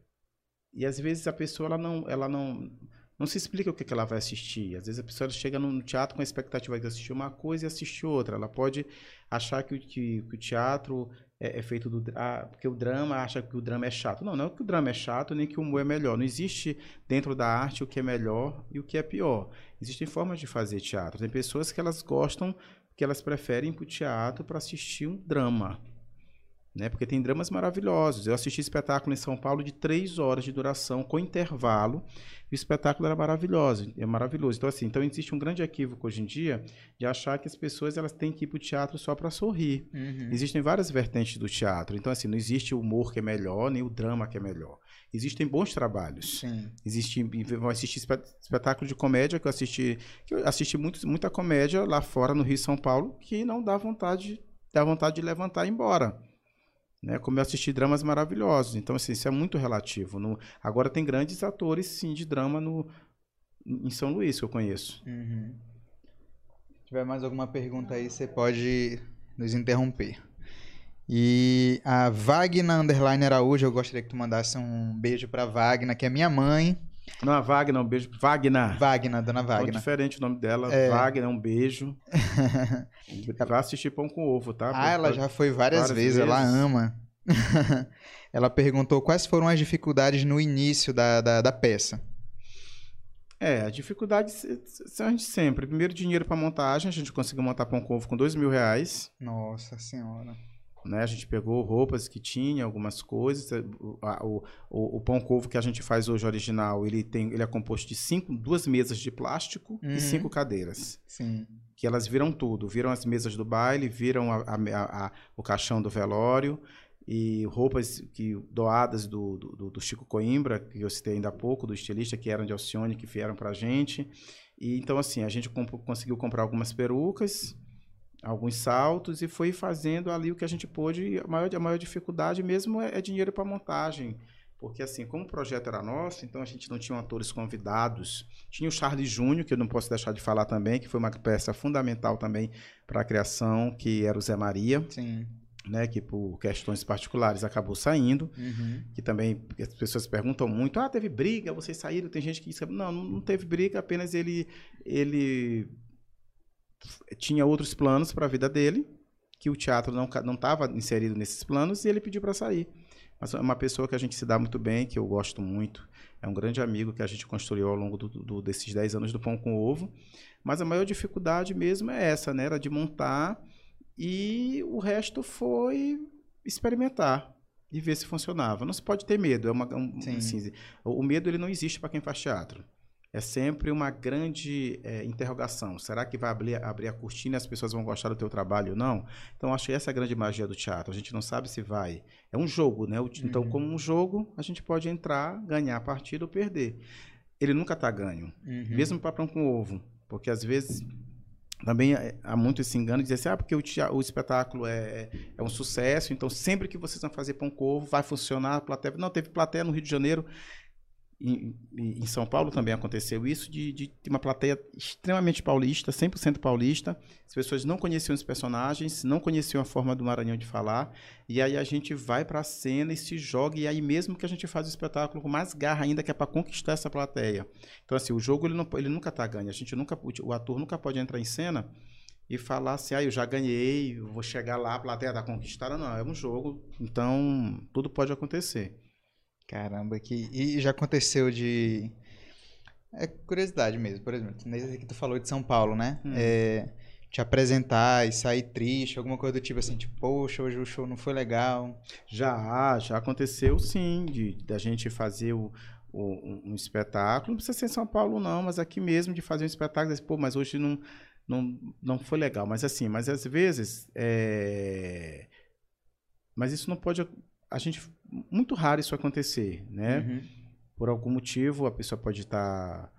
E às vezes a pessoa ela não, ela não, não se explica o que, que ela vai assistir. Às vezes a pessoa chega no teatro com a expectativa de assistir uma coisa e assistir outra. Ela pode achar que, que, que o teatro é, é, feito do. Ah, porque o drama acha que o drama é chato. Não, não é que o drama é chato nem que o humor é melhor. Não existe dentro da arte o que é melhor e o que é pior. Existem formas de fazer teatro. Tem pessoas que elas gostam que elas preferem ir para o teatro para assistir um drama. Né? Porque tem dramas maravilhosos. Eu assisti espetáculo em São Paulo de três horas de duração, com intervalo, e o espetáculo era maravilhoso, é maravilhoso. Então, assim, então existe um grande equívoco hoje em dia de achar que as pessoas elas têm que ir para o teatro só para sorrir. Uhum. Existem várias vertentes do teatro. Então, assim, não existe o humor que é melhor, nem o drama que é melhor. Existem bons trabalhos. Sim. Existe, assistir espetáculo de comédia que eu assisti, que eu assisti muito, muita comédia lá fora no Rio e São Paulo que não dá vontade, dá vontade de levantar e ir embora. Né, como eu assisti dramas maravilhosos. Então, assim, isso é muito relativo. No, agora tem grandes atores, sim, de drama no, em São Luís, que eu conheço. Uhum. Se tiver mais alguma pergunta aí, você pode nos interromper. E a Wagner Underline Araújo, eu gostaria que tu mandasse um beijo pra Wagner, que é minha mãe. Não, a Wagner, um beijo. Wagner. Wagner, dona Wagner. É diferente o nome dela. É... Wagner, um beijo. [laughs] Vai assistir Pão com Ovo, tá? Ah, ela já foi várias, várias vezes, vezes, ela ama. [laughs] ela perguntou quais foram as dificuldades no início da, da, da peça. É, as dificuldades são de sempre. Primeiro, dinheiro para montagem. A gente conseguiu montar Pão com Ovo com dois mil reais. Nossa Senhora. Né? A gente pegou roupas que tinha, algumas coisas. O, o, o, o pão covo que a gente faz hoje original, ele tem, ele é composto de cinco, duas mesas de plástico uhum. e cinco cadeiras. Sim. Que elas viram tudo, viram as mesas do baile, viram a, a, a, o caixão do velório e roupas que doadas do, do, do, Chico Coimbra, que eu citei ainda há pouco, do estilista, que eram de Alcione, que vieram para a gente. E, então, assim, a gente comp conseguiu comprar algumas perucas, alguns saltos e foi fazendo ali o que a gente pôde. A maior, a maior dificuldade mesmo é, é dinheiro para montagem. Porque, assim, como o projeto era nosso, então a gente não tinha atores convidados. Tinha o Charles Júnior, que eu não posso deixar de falar também, que foi uma peça fundamental também para a criação, que era o Zé Maria. Sim. né, que por questões particulares acabou saindo, Uhum. que também as pessoas perguntam muito, ah, teve briga, vocês saíram, tem gente que diz, não, não não teve briga, apenas ele ele tinha outros planos para a vida dele, que o teatro não não estava inserido nesses planos e ele pediu para sair. Mas é uma pessoa que a gente se dá muito bem, que eu gosto muito, é um grande amigo que a gente construiu ao longo do, do- desses 10 anos do Pão com Ovo. Mas a maior dificuldade mesmo é essa, né? Era de montar e o resto foi experimentar e ver se funcionava. Não se pode ter medo. É uma, um- Sim. assim, o o medo ele não existe para quem faz teatro. É sempre uma grande é, interrogação. Será que vai abrir, abrir a cortina e as pessoas vão gostar do teu trabalho ou não? Então, acho que essa é a grande magia do teatro. A gente não sabe se vai. É um jogo, né? Então, Uhum. como um jogo, a gente pode entrar, ganhar a partida ou perder. Ele nunca está ganho. Uhum. Mesmo para pão com ovo. Porque, às vezes, também é- há muito esse engano de dizer assim, ah, porque o, tea- o espetáculo é, é um sucesso, então sempre que vocês vão fazer pão com ovo, vai funcionar a plateia. Não, teve plateia no Rio de Janeiro, em, em São Paulo também aconteceu isso, de, de uma plateia extremamente paulista, 100% paulista. As pessoas não conheciam os personagens, não conheciam a forma do Maranhão de falar. E aí a gente vai para a cena e se joga. E aí mesmo que a gente faz o espetáculo com mais garra ainda, que é para conquistar essa plateia. Então assim, o jogo ele, não, ele nunca está ganho. A gente nunca, o, ator nunca pode entrar em cena e falar assim, ah, eu já ganhei, vou chegar lá, a plateia está conquistada. Não, é um jogo. Então tudo pode acontecer. Caramba, que. E já aconteceu de. É curiosidade mesmo, por exemplo, nesse que tu falou de São Paulo, né? Hum. É, te apresentar e sair triste, alguma coisa do tipo assim, tipo, poxa, hoje o show não foi legal. Já, já aconteceu sim, de da gente fazer o, o- um, espetáculo. Não precisa ser em São Paulo, não, mas aqui mesmo de fazer um espetáculo, pô, mas hoje não, não, não foi legal. Mas assim, mas às vezes. é, Mas isso não pode. A gente. Muito raro isso acontecer, né? Uhum. por algum motivo, a pessoa pode estar.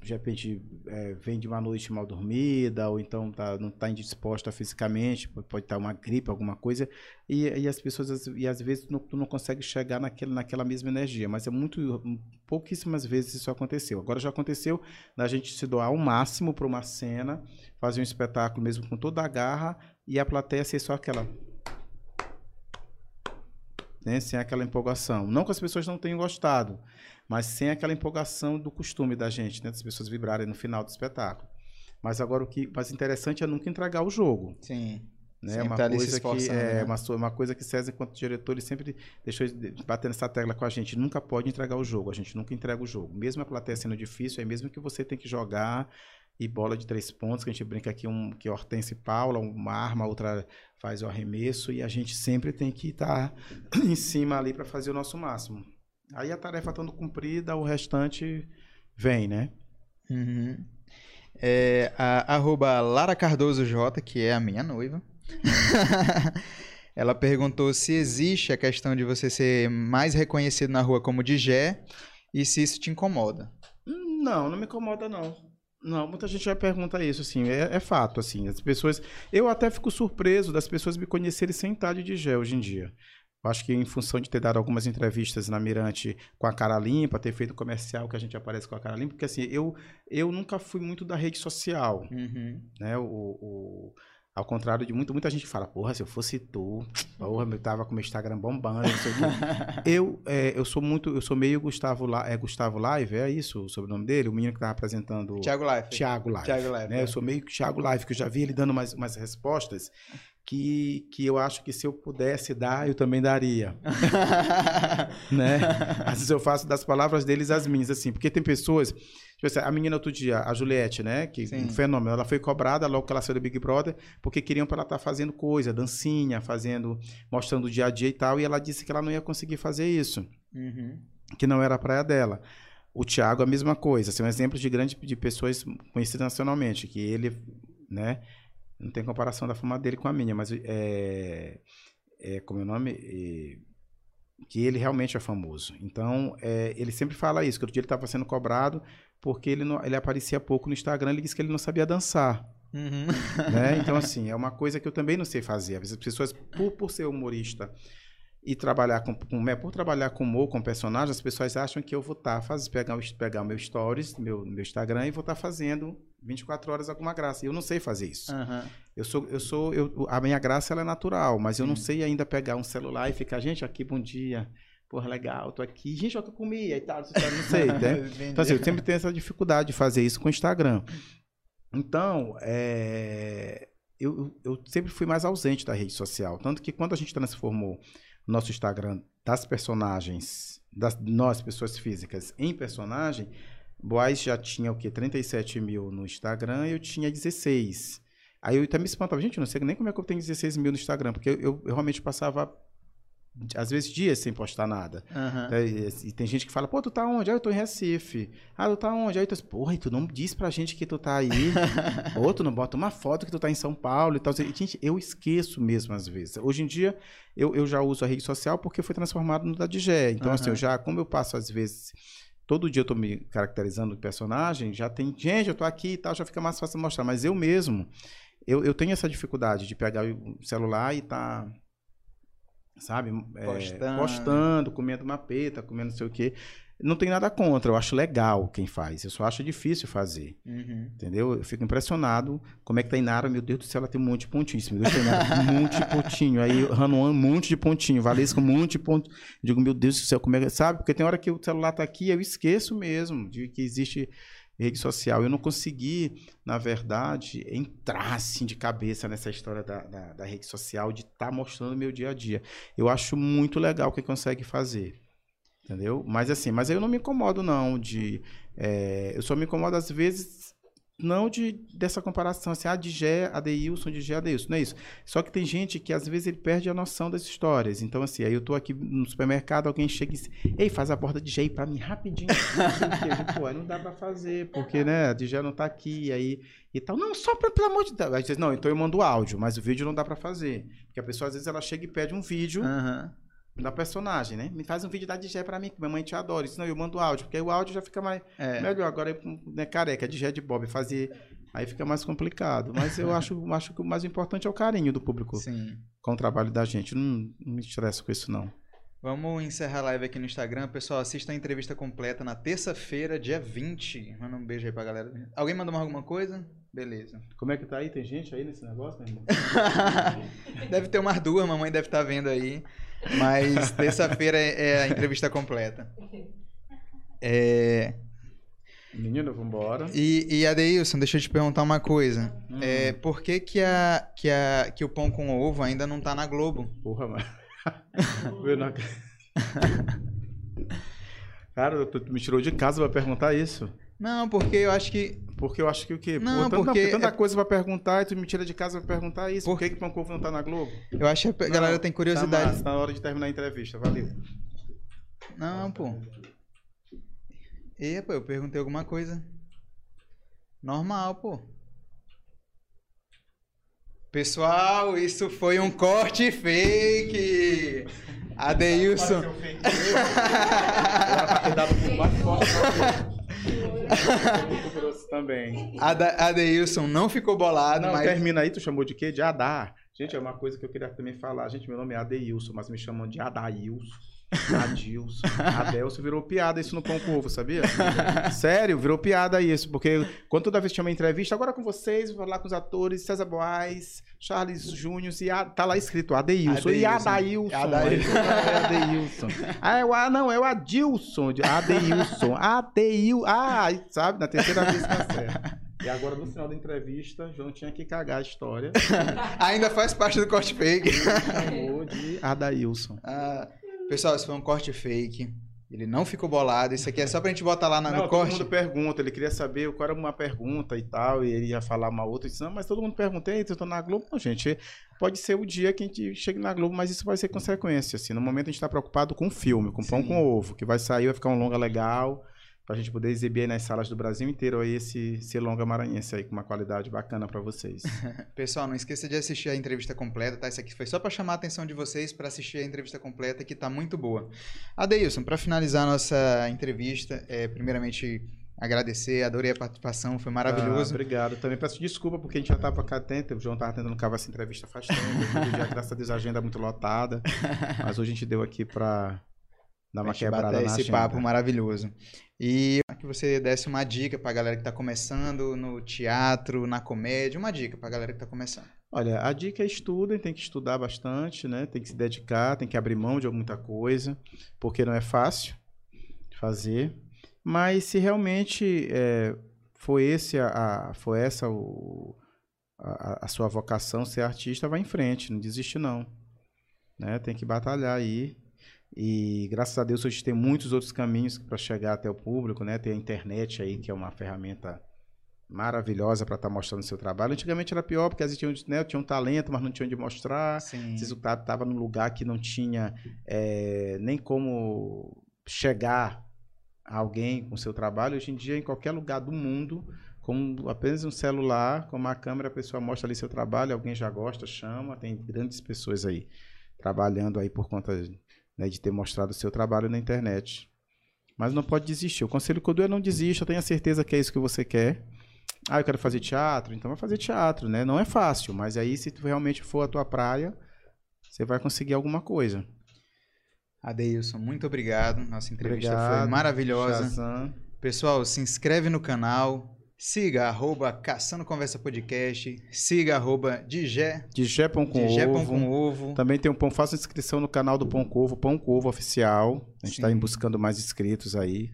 de repente, é, vem de uma noite mal dormida, ou então tá, não está indisposta fisicamente, pode estar uma gripe, alguma coisa, e, e as pessoas, às- e às vezes, não, tu não consegue chegar naquele, naquela mesma energia, mas é muito. pouquíssimas vezes isso aconteceu. Agora já aconteceu da gente se doar ao máximo para uma cena, fazer um espetáculo mesmo com toda a garra, e a plateia ser só aquela né? Sem aquela empolgação. Não que as pessoas não tenham gostado, mas sem aquela empolgação do costume da gente, né? Das pessoas vibrarem no final do espetáculo. Mas agora o que mais interessante é nunca entregar o jogo. Sim. Né? Sempre uma tá coisa que é né? uma, uma coisa que César, enquanto diretor, ele sempre deixou de bater nessa tecla com a gente. Nunca pode entregar o jogo. A gente nunca entrega o jogo. Mesmo a plateia sendo difícil, é mesmo que você tem que jogar e bola de três pontos, que a gente brinca aqui um, que Hortense Paula, uma arma, outra faz o arremesso, e a gente sempre tem que estar [clears throat] em cima ali para fazer o nosso máximo. Aí a tarefa estando cumprida, o restante vem, né? Uhum. É, a, arroba Lara Cardoso J, que é a minha noiva. [laughs] Ela perguntou se existe a questão de você ser mais reconhecido na rua como Digé e se isso te incomoda. Não, não me incomoda, não. Não, muita gente já pergunta isso, assim, é, é fato, assim, as pessoas... Eu até fico surpreso das pessoas me conhecerem sem estar de gel hoje em dia. Eu acho que em função de ter dado algumas entrevistas na Mirante com a cara limpa, ter feito comercial que a gente aparece com a cara limpa, porque assim, eu, eu nunca fui muito da rede social, né? O, o- ao contrário de muito, muita gente que fala, porra, se eu fosse tu, porra, eu tava com meu Instagram bombando, não sei o quê. [laughs] eu, é, eu sou muito, eu sou meio Gustavo, La, é Gustavo Live, é isso o sobrenome dele? O menino que tava apresentando... o- Thiago Life. Thiago Live. Thiago Live, né? é. Eu sou meio que Thiago Live, que eu já vi ele dando umas, umas respostas que, que eu acho que se eu pudesse dar, eu também daria. [laughs] né? Às vezes eu faço das palavras deles as minhas, assim, porque tem pessoas. Tipo assim, a menina outro dia, a Juliette, né? Que Sim. um fenômeno. Ela foi cobrada logo que ela saiu do Big Brother, porque queriam para ela estar fazendo coisa, dancinha, fazendo, mostrando o dia a dia e tal, e ela disse que ela não ia conseguir fazer isso Uhum. que não era a praia dela. O Thiago, a mesma coisa. Assim, um exemplo de grande de pessoas conhecidas nacionalmente, que ele, né? Não tem comparação da fama dele com a minha, mas é, é como é o nome? É, que ele realmente é famoso. Então, é, ele sempre fala isso, que outro dia ele estava sendo cobrado porque ele, não, ele aparecia pouco no Instagram, ele disse que ele não sabia dançar. Uhum. [laughs] né? Então, [laughs] assim, é uma coisa que eu também não sei fazer. Às vezes as pessoas, por, por ser humorista e trabalhar com, com né, por trabalhar com humor, com personagens, as pessoas acham que eu vou estar fazendo, pegar, pegar meu stories, meu, meu Instagram e vou estar fazendo 24 horas alguma graça. E eu não sei fazer isso. Aham. Eu sou, eu sou, eu, a minha graça ela é natural, mas eu não Sim. sei ainda pegar um celular e ficar, gente, aqui, bom dia. Porra, legal, tô aqui. Gente, olha o que eu comi e tal, não sei, [laughs] né? Então, assim, eu sempre tenho essa dificuldade de fazer isso com o Instagram. Então, é, eu, eu sempre fui mais ausente da rede social. Tanto que quando a gente transformou nosso Instagram das personagens, das nós, pessoas físicas, em personagem, Boaz já tinha o quê? 37 mil no Instagram e eu tinha 16. Aí eu até me espantava, gente, eu não sei nem como é que eu tenho 16 mil no Instagram, porque eu, eu realmente passava, às vezes, dias sem postar nada. É, E, tem gente que fala, pô, tu tá onde? Ah, eu tô em Recife. Ah, tu tá onde? Aí tu diz, porra, e tu não diz pra gente que tu tá aí. [laughs] Ou tu não bota uma foto que tu tá em São Paulo e tal. E, Gente, eu esqueço mesmo às vezes. Hoje em dia, eu, eu já uso a rede social porque foi transformado no da Digé. Então, assim, Aham. eu já, como eu passo às vezes... Todo dia eu tô me caracterizando o personagem, já tem, gente, eu tô aqui e tal, já fica mais fácil mostrar. Mas eu mesmo, eu, eu tenho essa dificuldade de pegar o celular e tá, sabe, é, Postando. postando, comendo uma peta, comendo não sei o quê. Não tem nada contra, eu acho legal quem faz. Eu só acho difícil fazer, Uhum. entendeu? Eu fico impressionado como é que tá Inara, meu Deus do céu, ela tem um monte de pontinho. Meu Deus, Tainara, um monte de pontinho. Aí Hanuan, um monte de pontinho. Valesca, um monte de pontinho. Eu digo, meu Deus do céu, como é que... Sabe? Porque tem hora que o celular tá aqui, eu esqueço mesmo de que existe rede social. Eu não consegui, na verdade, entrar assim de cabeça nessa história da, da, da rede social, de estar mostrando o meu dia a dia. Eu acho muito legal quem consegue fazer. Entendeu? Mas assim, mas eu não me incomodo, não, de. é, eu só me incomodo, às vezes, não de dessa comparação, assim, ah, de Gé, Adeilson, de Gé, Adeilson, não é isso. Só que tem gente que, às vezes, ele perde a noção das histórias. Então, assim, aí eu tô aqui no supermercado, alguém chega e diz, ei, faz a borda de Gé aí pra mim, rapidinho. [laughs] Pô, aí não dá pra fazer, porque, né, a de Gé não tá aqui, aí e tal. Não, só pra, pelo amor de Deus. Aí diz, não, então eu mando áudio, mas o vídeo não dá pra fazer. Porque a pessoa, às vezes, ela chega e pede um vídeo Aham. Da personagem, né? Me faz um vídeo da Digé pra mim, que minha mãe te adora. Isso não, eu mando áudio, porque aí o áudio já fica mais É. melhor. Agora, né, careca, Digé de Bob, fazer. Aí fica mais complicado. Mas eu acho, [laughs] acho que o mais importante é o carinho do público Sim. com o trabalho da gente. Não, não me estresso com isso, não. Vamos encerrar a live aqui no Instagram. Pessoal, assista a entrevista completa na terça-feira, dia 20. Manda um beijo aí pra galera. Alguém mandou mais alguma coisa? Beleza. Como é que tá aí? Tem gente aí nesse negócio, meu irmão? [laughs] deve ter umas duas, mamãe deve estar vendo aí. Mas terça-feira é é a entrevista completa. É, Menino, vambora. e, e Adeilson, deixa eu te perguntar uma coisa. Hum. É, por que, que, a, que, a, que o pão com ovo ainda não tá na Globo? Porra, mano. [laughs] Eu não ac- [laughs] Cara, tu me tirou de casa pra perguntar isso. Não, porque eu acho que. Porque eu acho que o quê? Não, Pô, tanta, porque tanta é- coisa pra perguntar e tu me tira de casa pra perguntar isso. Por, Por- que, que Pão com Ovo não tá na Globo? Eu acho que a galera Não, tem Tá, curiosidade. massa, tá na hora de terminar a entrevista. Valeu. Não, pô. E, pô, eu perguntei alguma coisa. Normal, pô. Pessoal, isso foi um corte fake. Adeilson. [laughs] Ter dado por grosso [laughs] também. Ada- Adeilson não ficou bolado, Não, mas. termina aí, tu chamou de quê? De Adar. Gente, é uma coisa que eu queria também falar. Gente, meu nome é Adeilson, mas me chamam de Adailson. Adilson. Adelson virou piada isso no Pão com Ovo, sabia? Sério, virou piada isso. Porque quando toda vez que chama entrevista, agora com vocês, vou falar com os atores César Boaz, Charles Júnior, e a- tá lá escrito Adeilson. E. Adailson. Adailson. É Adeilson. Ah, é o, ah, não, é o Adilson. de- Adeilson. Adeil. Ah, sabe, na terceira vez que acerta. E agora, no final da entrevista, João tinha que cagar a história. [laughs] Ainda faz parte do corte fake. Chamou de Adailson. Ah, pessoal, isso foi um corte fake. Ele não ficou bolado. Isso aqui é só pra gente botar lá na- Não, no todo corte. mundo pergunta, ele queria saber qual era uma pergunta e tal, e ele ia falar uma outra, disse, não, mas todo mundo pergunta, ei, eu tô na Globo? Não, gente, pode ser o dia que a gente chegue na Globo, mas isso vai ser consequência, assim, no momento a gente tá preocupado com o filme, com pão Sim. com ovo, que vai sair, vai ficar um longa legal, pra gente poder exibir aí nas salas do Brasil inteiro aí esse, esse longa maranhense aí, com uma qualidade bacana pra vocês. [laughs] Pessoal, não esqueça de assistir a entrevista completa, tá? Isso aqui foi só pra chamar a atenção de vocês pra assistir a entrevista completa, que tá muito boa. Adeilson, pra finalizar a nossa entrevista, é, primeiramente agradecer, adorei a participação, foi Ah, maravilhoso. obrigado. Também peço desculpa porque a gente já tava cá dentro. O João tava tentando cavar essa entrevista faz tempo. [laughs] Dia, graças a Deus, a agenda é muito lotada. Mas hoje a gente deu aqui pra dar uma quebrada na esse agenda. papo maravilhoso. E que você desse uma dica pra galera que tá começando no teatro, na comédia, uma dica pra galera que tá começando. Olha, a dica é estudem, tem que estudar bastante, né? Tem que se dedicar, tem que abrir mão de muita coisa, porque não é fácil fazer. Mas se realmente é, foi esse a, a foi essa o, a, a, sua vocação ser artista, vai em frente, não desiste não, né? Tem que batalhar aí. E graças a Deus hoje tem muitos outros caminhos para chegar até o público, né? Tem a internet aí que é uma ferramenta maravilhosa para estar tá mostrando o seu trabalho. Antigamente era pior, porque às vezes tinha, né, tinha um talento, mas não tinha onde mostrar. Sim. Às vezes o cara estava num lugar que não tinha é, nem como chegar a alguém com o seu trabalho. Hoje em dia, em qualquer lugar do mundo, com apenas um celular, com uma câmera, a pessoa mostra ali seu trabalho, alguém já gosta, chama. Tem grandes pessoas aí trabalhando aí por conta né, de ter mostrado o seu trabalho na internet. Mas não pode desistir. O conselho que eu dou é não desista, tenha certeza que é isso que você quer ah, eu quero fazer teatro, então vai fazer teatro, né? Não é fácil, mas aí se tu realmente for a tua praia, você vai conseguir alguma coisa. Adeilson, muito obrigado. Nossa entrevista obrigado, foi maravilhosa. Shazam. Pessoal, se inscreve no canal, siga arroba Caçando Conversa Podcast, siga arroba Digé. Digé Pão com Digé Ovo. Pão com Ovo. Também tem um pão, faça inscrição no canal do Pão com Ovo, Pão com Ovo Oficial. A gente está buscando mais inscritos aí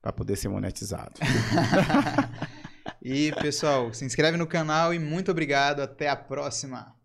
para poder ser monetizado. [laughs] E, pessoal, se inscreve no canal e muito obrigado. Até a próxima.